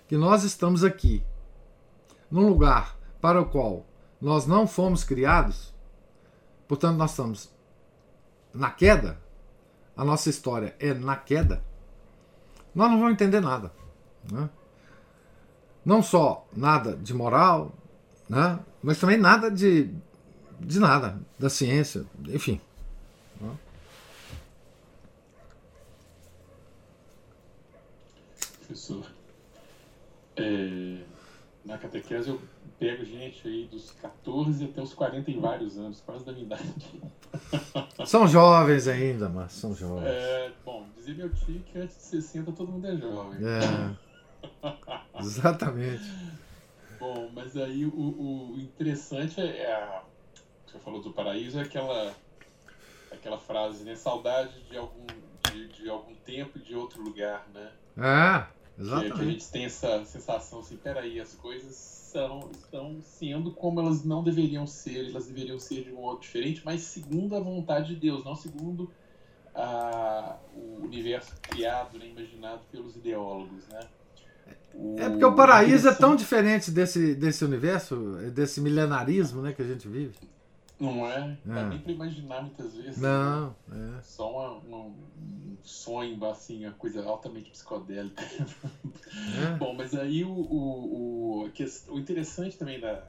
que nós estamos aqui num lugar para o qual nós não fomos criados, portanto, nós estamos na queda, a nossa história é na queda, nós não vamos entender nada. Né? Não só nada de moral, né? mas também nada de, de nada, da ciência, enfim. Né? Professor, é, na catequese eu pego gente aí dos 14 até os 40 e vários anos, quase da minha idade. São jovens ainda, mas são jovens. É, bom, dizia meu tio que antes de 60 todo mundo é jovem. É. Exatamente. Bom, mas aí o, o interessante é a. Você falou do paraíso, é aquela, aquela frase, né? Saudade de algum, de, de algum tempo e de outro lugar, né? É, Que, exatamente. que a gente tem essa sensação assim, peraí, as coisas são, estão sendo como elas não deveriam ser, elas deveriam ser de um modo diferente, mas segundo a vontade de Deus, não segundo a, o universo criado, né, imaginado pelos ideólogos, né? É porque o paraíso é tão diferente desse, desse universo, desse milenarismo né, que a gente vive. Não é? Não dá É. nem pra imaginar muitas vezes. né? Não, é. Só uma- uma- um sonho, assim, uma coisa altamente psicodélica. é. Bom, mas aí o, o, o, o interessante também da,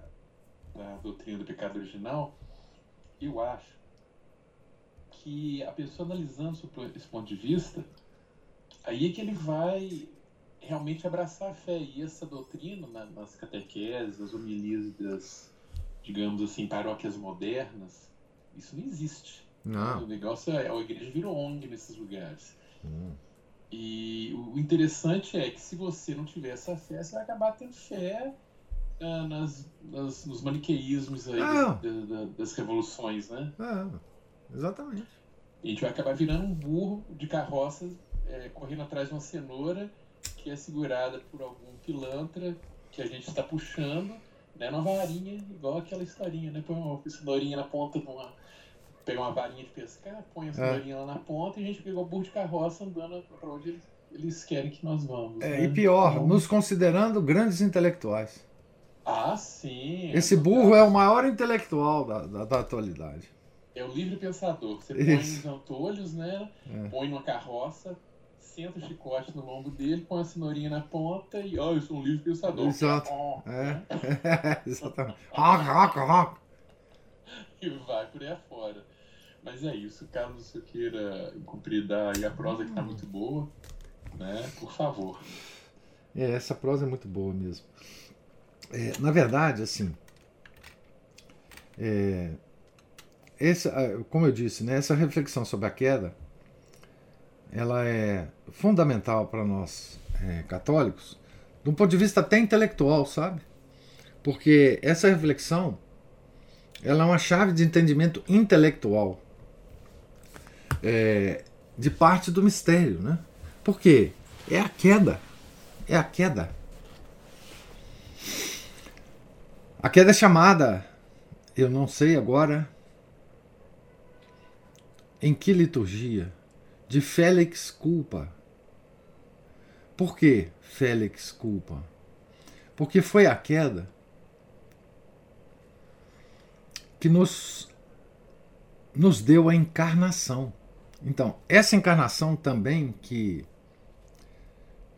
da doutrina do pecado original, eu acho que a pessoa analisando esse ponto de vista, aí é que ele vai realmente abraçar a fé. E essa doutrina, na- nas catequeses, nas homilias das, digamos assim, paróquias modernas, isso não existe. O Não. negócio é, a igreja virou ONG nesses lugares. Hum. E o interessante é que se você não tiver essa fé, você vai acabar tendo fé ah, nas, nas- nos maniqueísmos aí Ah. das, da- da- das revoluções, né? É, exatamente. E a gente vai acabar virando um burro de carroça é, correndo atrás de uma cenoura que é segurada por algum pilantra que a gente está puxando, né? Numa varinha, igual aquela historinha, né? Põe uma cenourinha na ponta de uma. Pega uma varinha de pescar, põe a cenourinha lá na ponta e a gente pega o burro de carroça andando para onde eles, eles querem que nós vamos. É, né? e pior, Então- nos considerando grandes intelectuais. Ah, sim. Esse burro é o maior intelectual da, da, da atualidade. É o livre pensador. Você põe Isso. nos antolhos, né? É. Põe numa carroça, senta o chicote no lombo dele, põe a cenourinha na ponta e, ó, eu sou um livre pensador. Exato. Ó, É, exatamente. Rock, rock, rock. E vai por aí afora. Mas é isso, caso você queira cumpridar aí a prosa que tá muito boa, né? Por favor. É, essa prosa é muito boa mesmo. É, na verdade, assim, é, essa, ah, como eu disse, né, essa reflexão sobre a queda, ela é fundamental para nós é, católicos, de um ponto de vista até intelectual, sabe? Porque essa reflexão, ela é uma chave de entendimento intelectual é, de parte do mistério, né? Por quê? É a queda. É a queda. A queda é chamada, eu não sei agora em que liturgia, de Félix Culpa. Por que Félix Culpa? Porque foi a queda que nos, nos deu a encarnação. Então, essa encarnação também que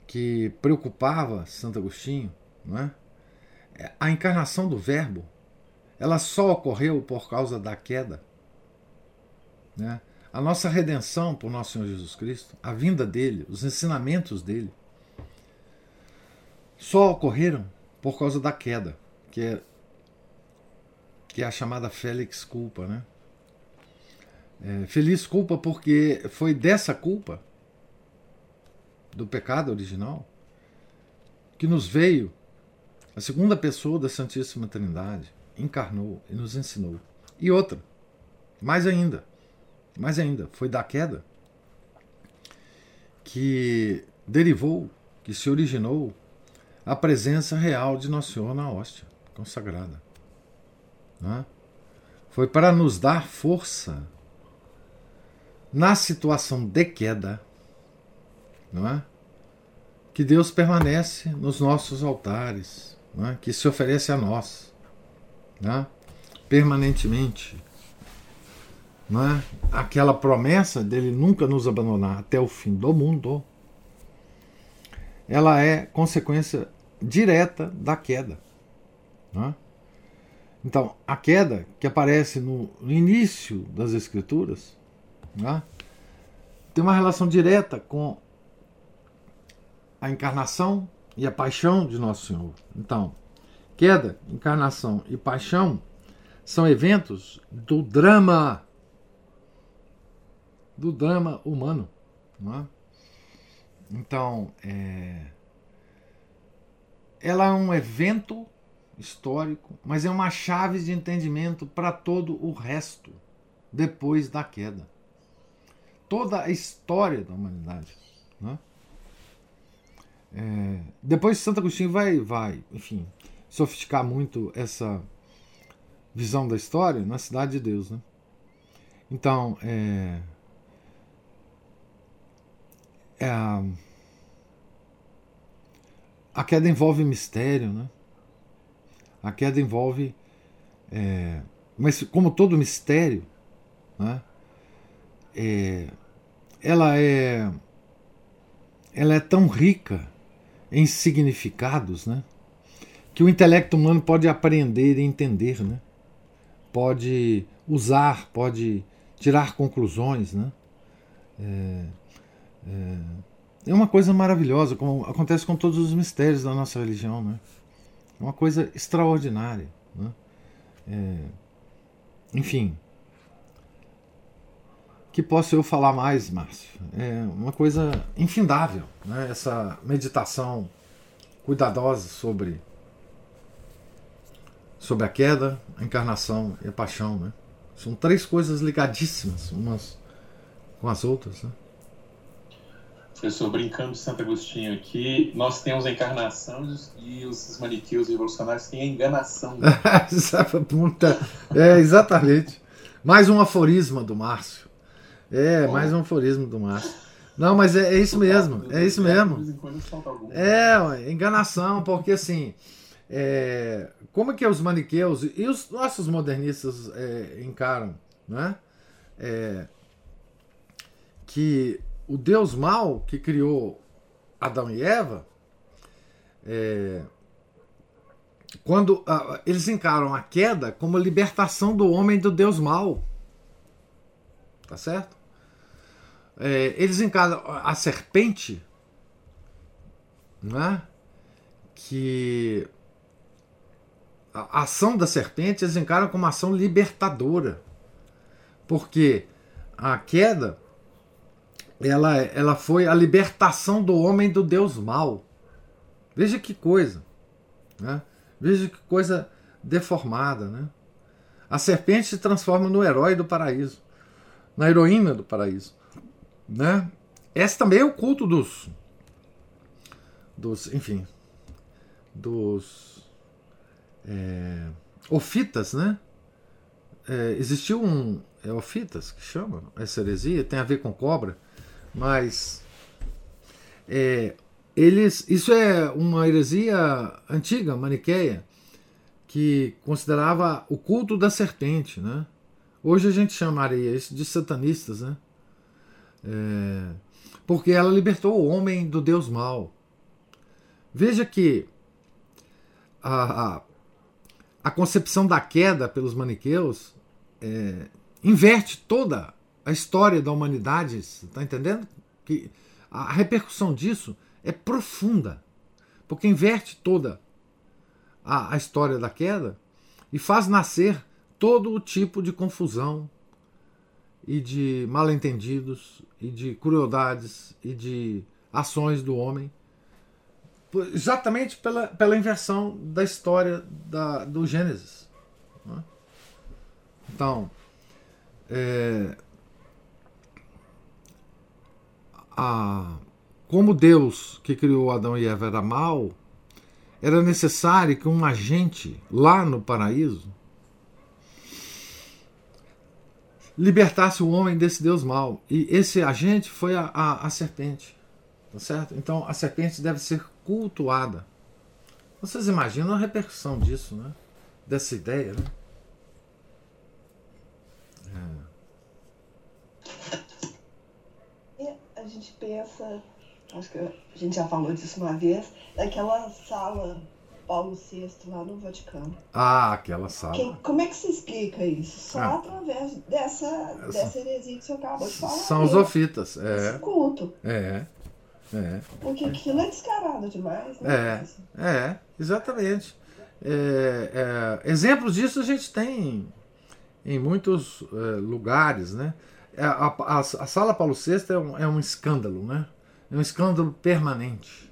que preocupava Santo Agostinho, não é? A encarnação do Verbo, ela só ocorreu por causa da queda, né? A nossa redenção por nosso Senhor Jesus Cristo, a vinda dele, os ensinamentos dele, só ocorreram por causa da queda, que é que é a chamada Félix culpa, né? É, feliz culpa porque foi dessa culpa do pecado original, que nos veio a segunda pessoa da Santíssima Trindade, encarnou e nos ensinou. E outra, mais ainda, mais ainda, foi da queda que derivou, que se originou a presença real de Nosso Senhor na hóstia consagrada. Né? Foi para nos dar força na situação de queda não é? Que Deus permanece nos nossos altares, é? Que se oferece a nós, é? Permanentemente, não é? Aquela promessa dele nunca nos abandonar até o fim do mundo, ela é consequência direta da queda, não é? Então, a queda que aparece no início das Escrituras, não é? tem uma relação direta com a encarnação e a paixão de Nosso Senhor. Então, queda, encarnação e paixão são eventos do drama do drama humano, não é? Então, é, ela é um evento histórico, mas é uma chave de entendimento para todo o resto depois da queda. Toda a história da humanidade. Né? É, depois Santo Agostinho vai, vai, enfim, sofisticar muito essa visão da história na Cidade de Deus. Né? Então, é, é a, queda envolve mistério, né? A queda envolve. É, mas, como todo mistério, né? É, ela é. Ela é tão rica em significados, né? Que o intelecto humano pode aprender e entender, né? Pode usar, pode tirar conclusões, né? É, é, é uma coisa maravilhosa, como acontece com todos os mistérios da nossa religião, né? É uma coisa extraordinária, né? É, enfim, que posso eu falar mais, Márcio? É uma coisa infindável, né? Essa meditação cuidadosa sobre sobre a queda, a encarnação e a paixão, né? São três coisas ligadíssimas umas com as outras, né? Professor, brincando de Santo Agostinho aqui, nós temos a encarnação e os maniqueus revolucionários têm a enganação. é, exatamente. Mais um aforisma do Márcio. É, Bom. mais um aforismo do Márcio. Não, mas é, é isso mesmo, é isso mesmo. É, enganação, porque assim, é, como é que os maniqueus e os nossos modernistas é, encaram, né? É, que o Deus mal que criou Adão e Eva, é, quando a, eles encaram a queda como a libertação do homem do Deus mal, tá certo? É, eles encaram a serpente, né? Que a ação da serpente eles encaram como ação libertadora, porque a queda ela, ela foi a libertação do homem do Deus mal. Veja que coisa. Né? Veja que coisa deformada. Né? A serpente se transforma no herói do paraíso, na heroína do paraíso. Né? Esse também é o culto dos. dos enfim. dos. É, ofitas, né? É, existiu um. É ofitas que chama essa heresia, tem a ver com cobra mas é, eles, isso é uma heresia antiga, maniqueia, que considerava o culto da serpente. Né? Hoje a gente chamaria isso de satanistas, né? É, porque ela libertou o homem do Deus mal. Veja que a, a, a concepção da queda pelos maniqueus é, inverte toda a história da humanidade, está entendendo? Que a repercussão disso é profunda, porque inverte toda a, a história da queda e faz nascer todo o tipo de confusão e de mal-entendidos e de crueldades e de ações do homem exatamente pela, pela inversão da história da, do Gênesis. Né? Então, é, a, como Deus que criou Adão e Eva era mal, era necessário que um agente lá no paraíso libertasse o homem desse Deus mal. E esse agente foi a, a, a serpente. Tá certo? Então a serpente deve ser cultuada. Vocês imaginam a repercussão disso, né? Dessa ideia, né? A gente pensa, acho que a gente já falou disso uma vez, daquela sala Paulo VI lá no Vaticano. Ah, aquela sala. Quem, como é que se explica isso? Só ah. através dessa, Essa... dessa heresia que você acabou de falar. São os ofitas, é. Esse culto. É. É. Porque aquilo é descarado demais, né? É, é exatamente. É, é, exemplos disso a gente tem em muitos é, lugares, né? É, a, a, a, sala Paulo VI é um, é um escândalo, né? É um escândalo permanente.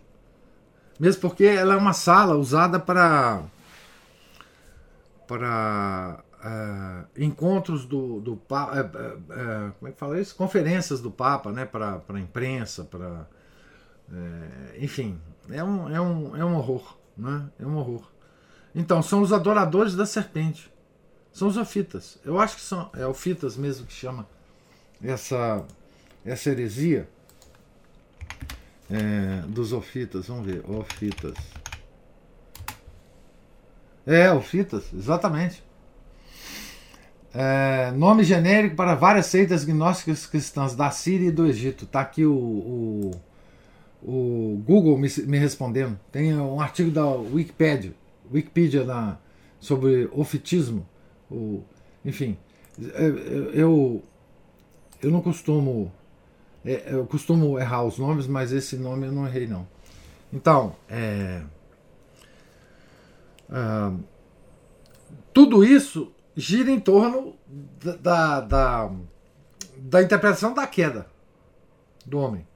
Mesmo porque ela é uma sala usada para para uh, encontros do, do Papa, uh, uh, como é que fala isso? Conferências do Papa, né? Para a imprensa, para enfim, é um, é, um, é um horror, né? É um horror. Então, são os adoradores da serpente. São os ofitas. Eu acho que são é ofitas mesmo que chama essa essa heresia é, dos ofitas. Vamos ver, ofitas. É, ofitas, exatamente. É, nome genérico para várias seitas gnósticas cristãs da Síria e do Egito. Está aqui o, o, o Google me, me, respondendo. Tem um artigo da Wikipedia, Wikipedia da, sobre ofitismo. O, enfim, é, eu, eu não costumo. É, eu costumo errar os nomes, mas esse nome eu não errei, não. Então, é, tudo isso gira em torno da, da, da interpretação da queda do homem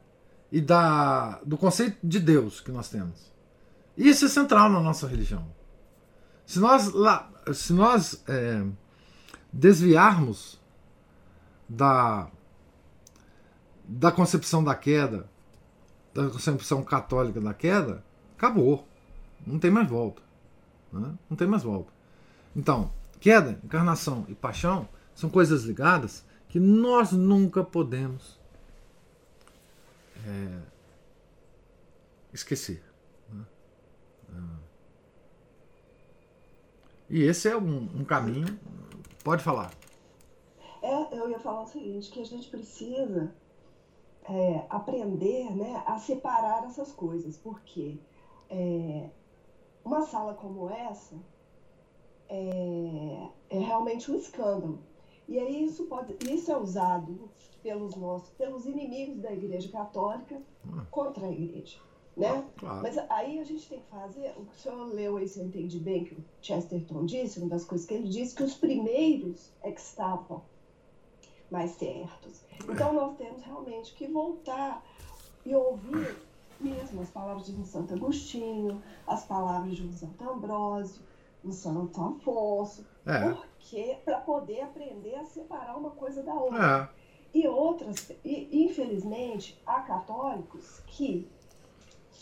e da, do conceito de Deus que nós temos. Isso é central na nossa religião. Se nós, se nós é, desviarmos da, da concepção da queda, da concepção católica da queda, acabou. Não tem mais volta. Né? Não tem mais volta. Então, queda, encarnação e paixão são coisas ligadas que nós nunca podemos é, esquecer. Né? É. E esse é um, um, caminho. Pode falar. É, eu ia falar o seguinte, que a gente precisa é, aprender né, a separar essas coisas, porque é, uma sala como essa é, é realmente um escândalo. E aí isso, pode, isso é usado pelos nossos, pelos inimigos da Igreja Católica contra a Igreja. Né? Claro. Mas aí a gente tem que fazer, o que o senhor leu aí, você entende bem que o Chesterton disse, uma das coisas que ele disse, que os primeiros é que estavam mais certos. Então nós temos realmente que voltar e ouvir mesmo as palavras de um Santo Agostinho, as palavras de um Santo Ambrósio, um Santo Afonso, é. porque para poder aprender a separar uma coisa da outra. É. E outras, e, infelizmente, há católicos que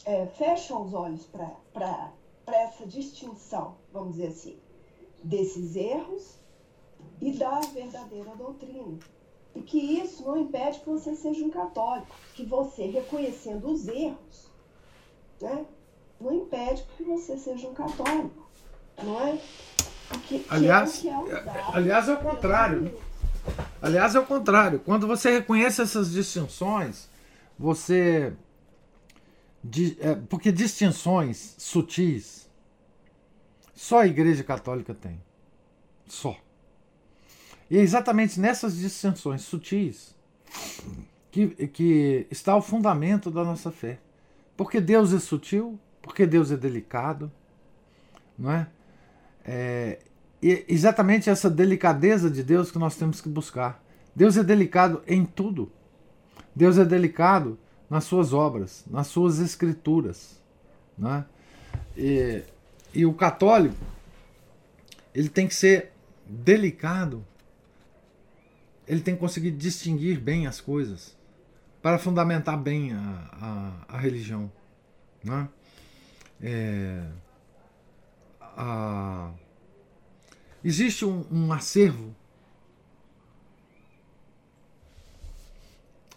é, fecham os olhos para essa distinção, vamos dizer assim, desses erros e da verdadeira doutrina. E que isso não impede que você seja um católico, que você, reconhecendo os erros, né, não impede que você seja um católico, não é? Que, aliás, é, é aliás, é o contrário. Aliás, é o contrário. Quando você reconhece essas distinções, você. É, porque distinções sutis só a Igreja Católica tem. Só. E é exatamente nessas distinções sutis que, que está o fundamento da nossa fé. Porque Deus é sutil, porque Deus é delicado, não é? é e exatamente essa delicadeza de Deus que nós temos que buscar. Deus é delicado em tudo. Deus é delicado nas suas obras, nas suas escrituras. Né? E, e o católico ele tem que ser delicado ele tem que conseguir distinguir bem as coisas para fundamentar bem a, a, a religião. Né? É, a, existe um, um acervo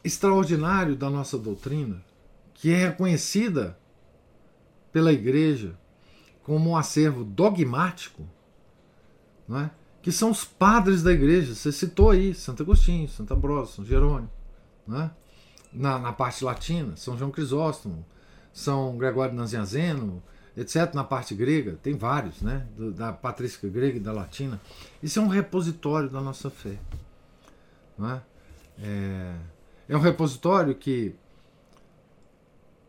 extraordinário da nossa doutrina, que é reconhecida pela Igreja como um acervo dogmático, não é? Que são os padres da igreja. Você citou aí Santo Agostinho, Santo Ambrósio, São Jerônimo, né? na, na parte latina, São João Crisóstomo, São Gregório Nazianzeno, etc. Na parte grega, tem vários, né? da patrística grega e da latina. Isso é um repositório da nossa fé. Não é? É, um repositório que,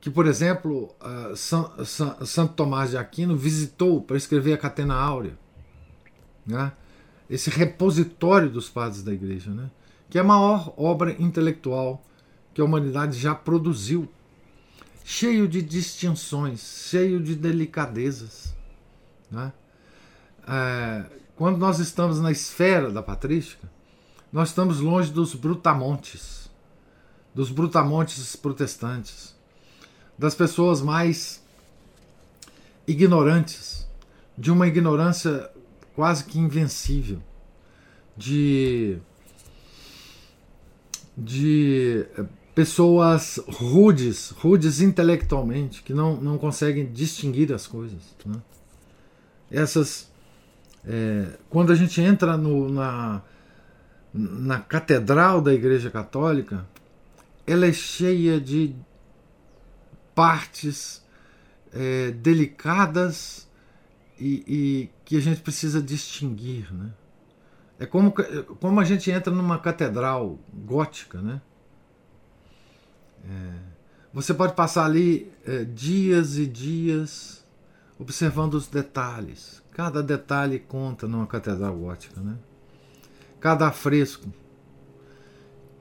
que por exemplo, uh, Santo Tomás de Aquino visitou para escrever a Catena Áurea. Né? Esse repositório dos padres da igreja, né? que é a maior obra intelectual que a humanidade já produziu. cheio de distinções, cheio de delicadezas. Né? É, quando nós estamos na esfera da patrística, nós estamos longe dos brutamontes, dos brutamontes protestantes, das pessoas mais ignorantes, de uma ignorância quase que invencível, de de eh, pessoas rudes, rudes intelectualmente, que não, não conseguem distinguir as coisas. Né? Essas, é, quando a gente entra no, na, na catedral da Igreja Católica, ela é cheia de partes é, delicadas e, e, que a gente precisa distinguir, né? É como, como a gente entra numa catedral gótica, né? É, você pode passar ali é, dias e dias observando os detalhes. Cada detalhe conta numa catedral gótica, né? Cada fresco,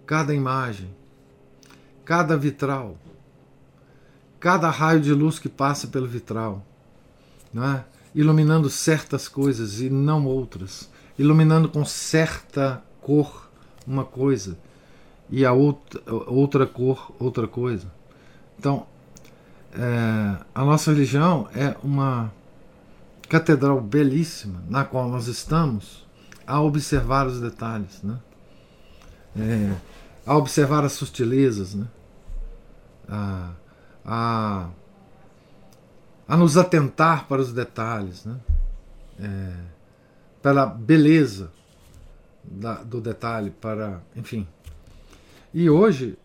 cada imagem, cada vitral, cada raio de luz que passa pelo vitral, né? Iluminando certas coisas e não outras iluminando com certa cor uma coisa e a outra, outra cor outra coisa. Então, é, a nossa religião é uma catedral belíssima na qual nós estamos a observar os detalhes, né? É, a observar as sutilezas, né? a, a, a nos atentar para os detalhes. Né? É, pela beleza da, do detalhe, para, enfim. E hoje,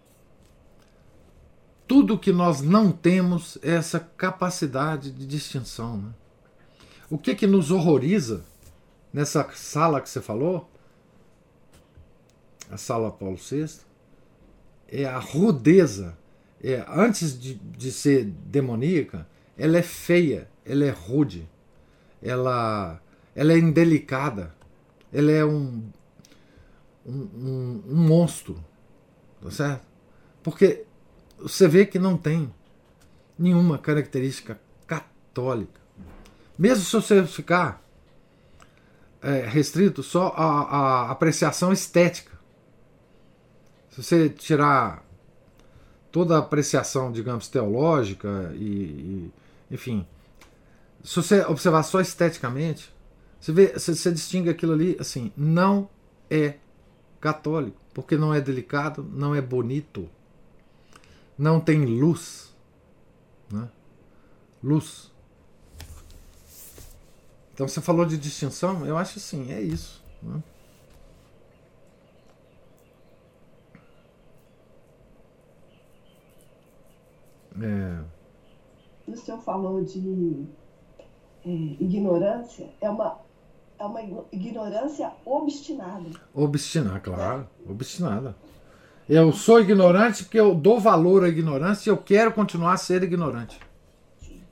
tudo que nós não temos é essa capacidade de distinção. Né? O que que nos horroriza nessa sala que você falou, a sala Paulo VI, é a rudeza. É, antes de, de ser demoníaca, ela é feia, ela é rude, ela ela é indelicada, ela é um, um, um, um monstro, tá certo? Porque você vê que não tem nenhuma característica católica. Mesmo se você ficar é, restrito só à, à, apreciação estética. Se você tirar toda a apreciação, digamos, teológica e, e enfim, se você observar só esteticamente, você, vê, você, você distingue aquilo ali assim, não é católico, porque não é delicado, não é bonito, não tem luz. Né? Luz. Então você falou de distinção, eu acho assim, é isso. Né? É. O senhor falou de é, ignorância, é uma é uma ignorância obstinada. Obstinada, claro, obstinada. Eu sou ignorante porque eu dou valor à ignorância e eu quero continuar a ser ignorante. Sim.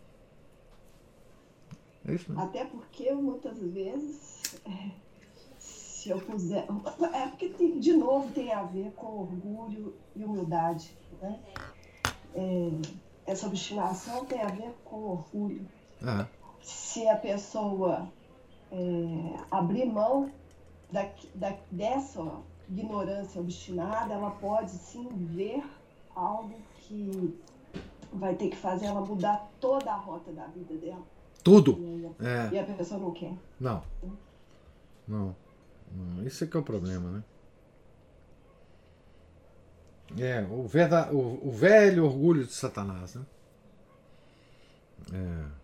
É isso, né? Até porque muitas vezes, é, se eu puser. É porque, tem, de novo, tem a ver com orgulho e humildade. Né? É, essa obstinação tem a ver com orgulho. É. Se a pessoa é, abrir mão da, da, dessa ignorância obstinada, ela pode sim ver algo que vai ter que fazer ela mudar toda a rota da vida dela. Tudo. E, é. e a pessoa não quer. Não. Não. não. Isso é que é o problema, né? É, o, o, o velho orgulho de Satanás, né? É.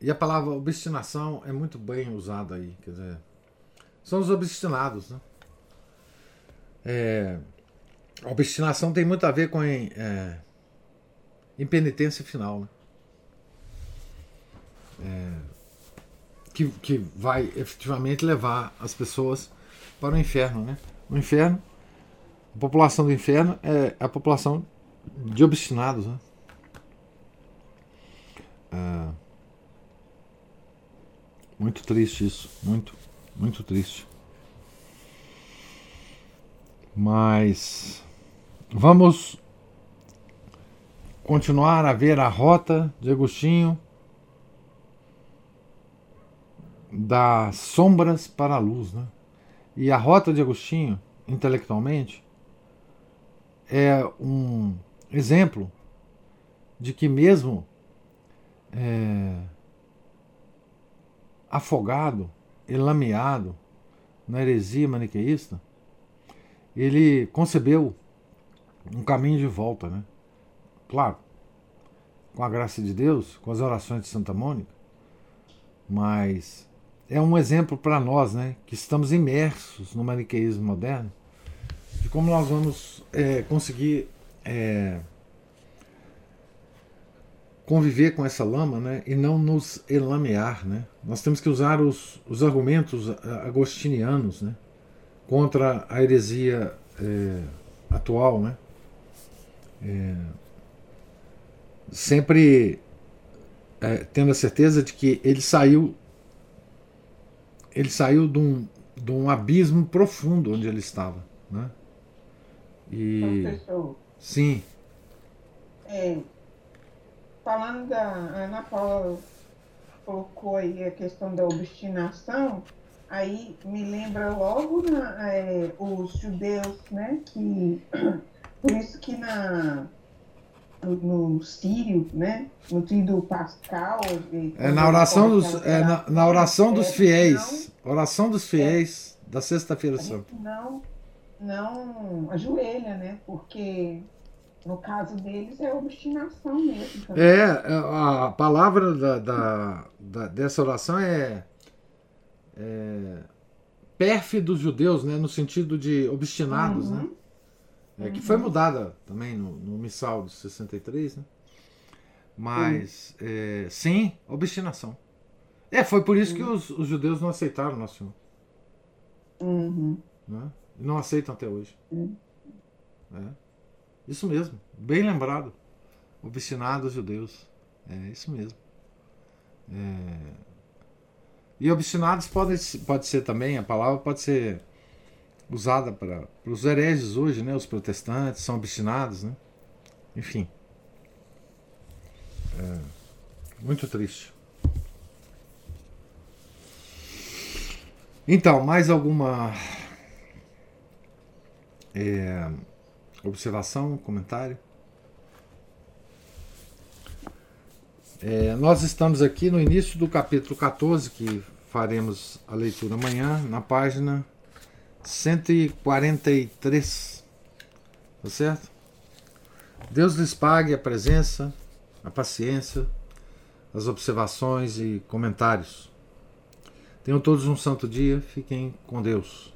E a palavra obstinação é muito bem usada aí. Quer dizer, são os obstinados. Né? É, a obstinação tem muito a ver com é, impenitência final. Né? É, que, que vai efetivamente levar as pessoas para o inferno. Né? O inferno, a população do inferno é a população de obstinados. Né? É, muito triste isso, muito, muito triste. Mas vamos continuar a ver a rota de Agostinho das sombras para a luz. Né? E a rota de Agostinho, intelectualmente, é um exemplo de que, mesmo é, afogado, elameado na heresia maniqueísta, ele concebeu um caminho de volta, né? Claro, com a graça de Deus, com as orações de Santa Mônica, mas é um exemplo para nós, né, que estamos imersos no maniqueísmo moderno, de como nós vamos é, conseguir é, conviver com essa lama né, e não nos elamear. Né? Nós temos que usar os, os argumentos agostinianos né, contra a heresia é, atual. Né? É, sempre é, tendo a certeza de que ele saiu ele saiu de um, de um abismo profundo onde ele estava. Né? E, Professor. Sim. É, falando da Ana Paula colocou aí a questão da obstinação, aí me lembra logo na, é, os judeus, né? Que por isso que na no, sírio, né? No tríduo pascal. É na oração dos, é na, na oração dos fiéis, não, oração dos fiéis é, da Sexta-feira Santa. Não, não ajoelha, né? Porque no caso deles é obstinação mesmo. Também. É, a palavra da, da, da, dessa oração é, é pérfidos judeus, né, no sentido de obstinados, né? uhum. né? É, que foi mudada também no, no Missal de 63, né? Mas, uhum. é, sim, obstinação. É, foi por isso uhum. que os, os, judeus não aceitaram o Nosso Senhor. Uhum. Né? Não aceitam até hoje. Uhum. É. Isso mesmo, bem lembrado. Obstinados judeus. É isso mesmo. É... E obstinados pode, pode ser também, a palavra pode ser usada para os hereges hoje, né? Os protestantes são obstinados, né? Enfim. É, muito triste. Então, mais alguma é, observação, comentário? É, nós estamos aqui no início do capítulo 14, que faremos a leitura amanhã, na página 143. Tá certo? Deus lhes pague a presença, a paciência, as observações e comentários. Tenham todos um santo dia, fiquem com Deus.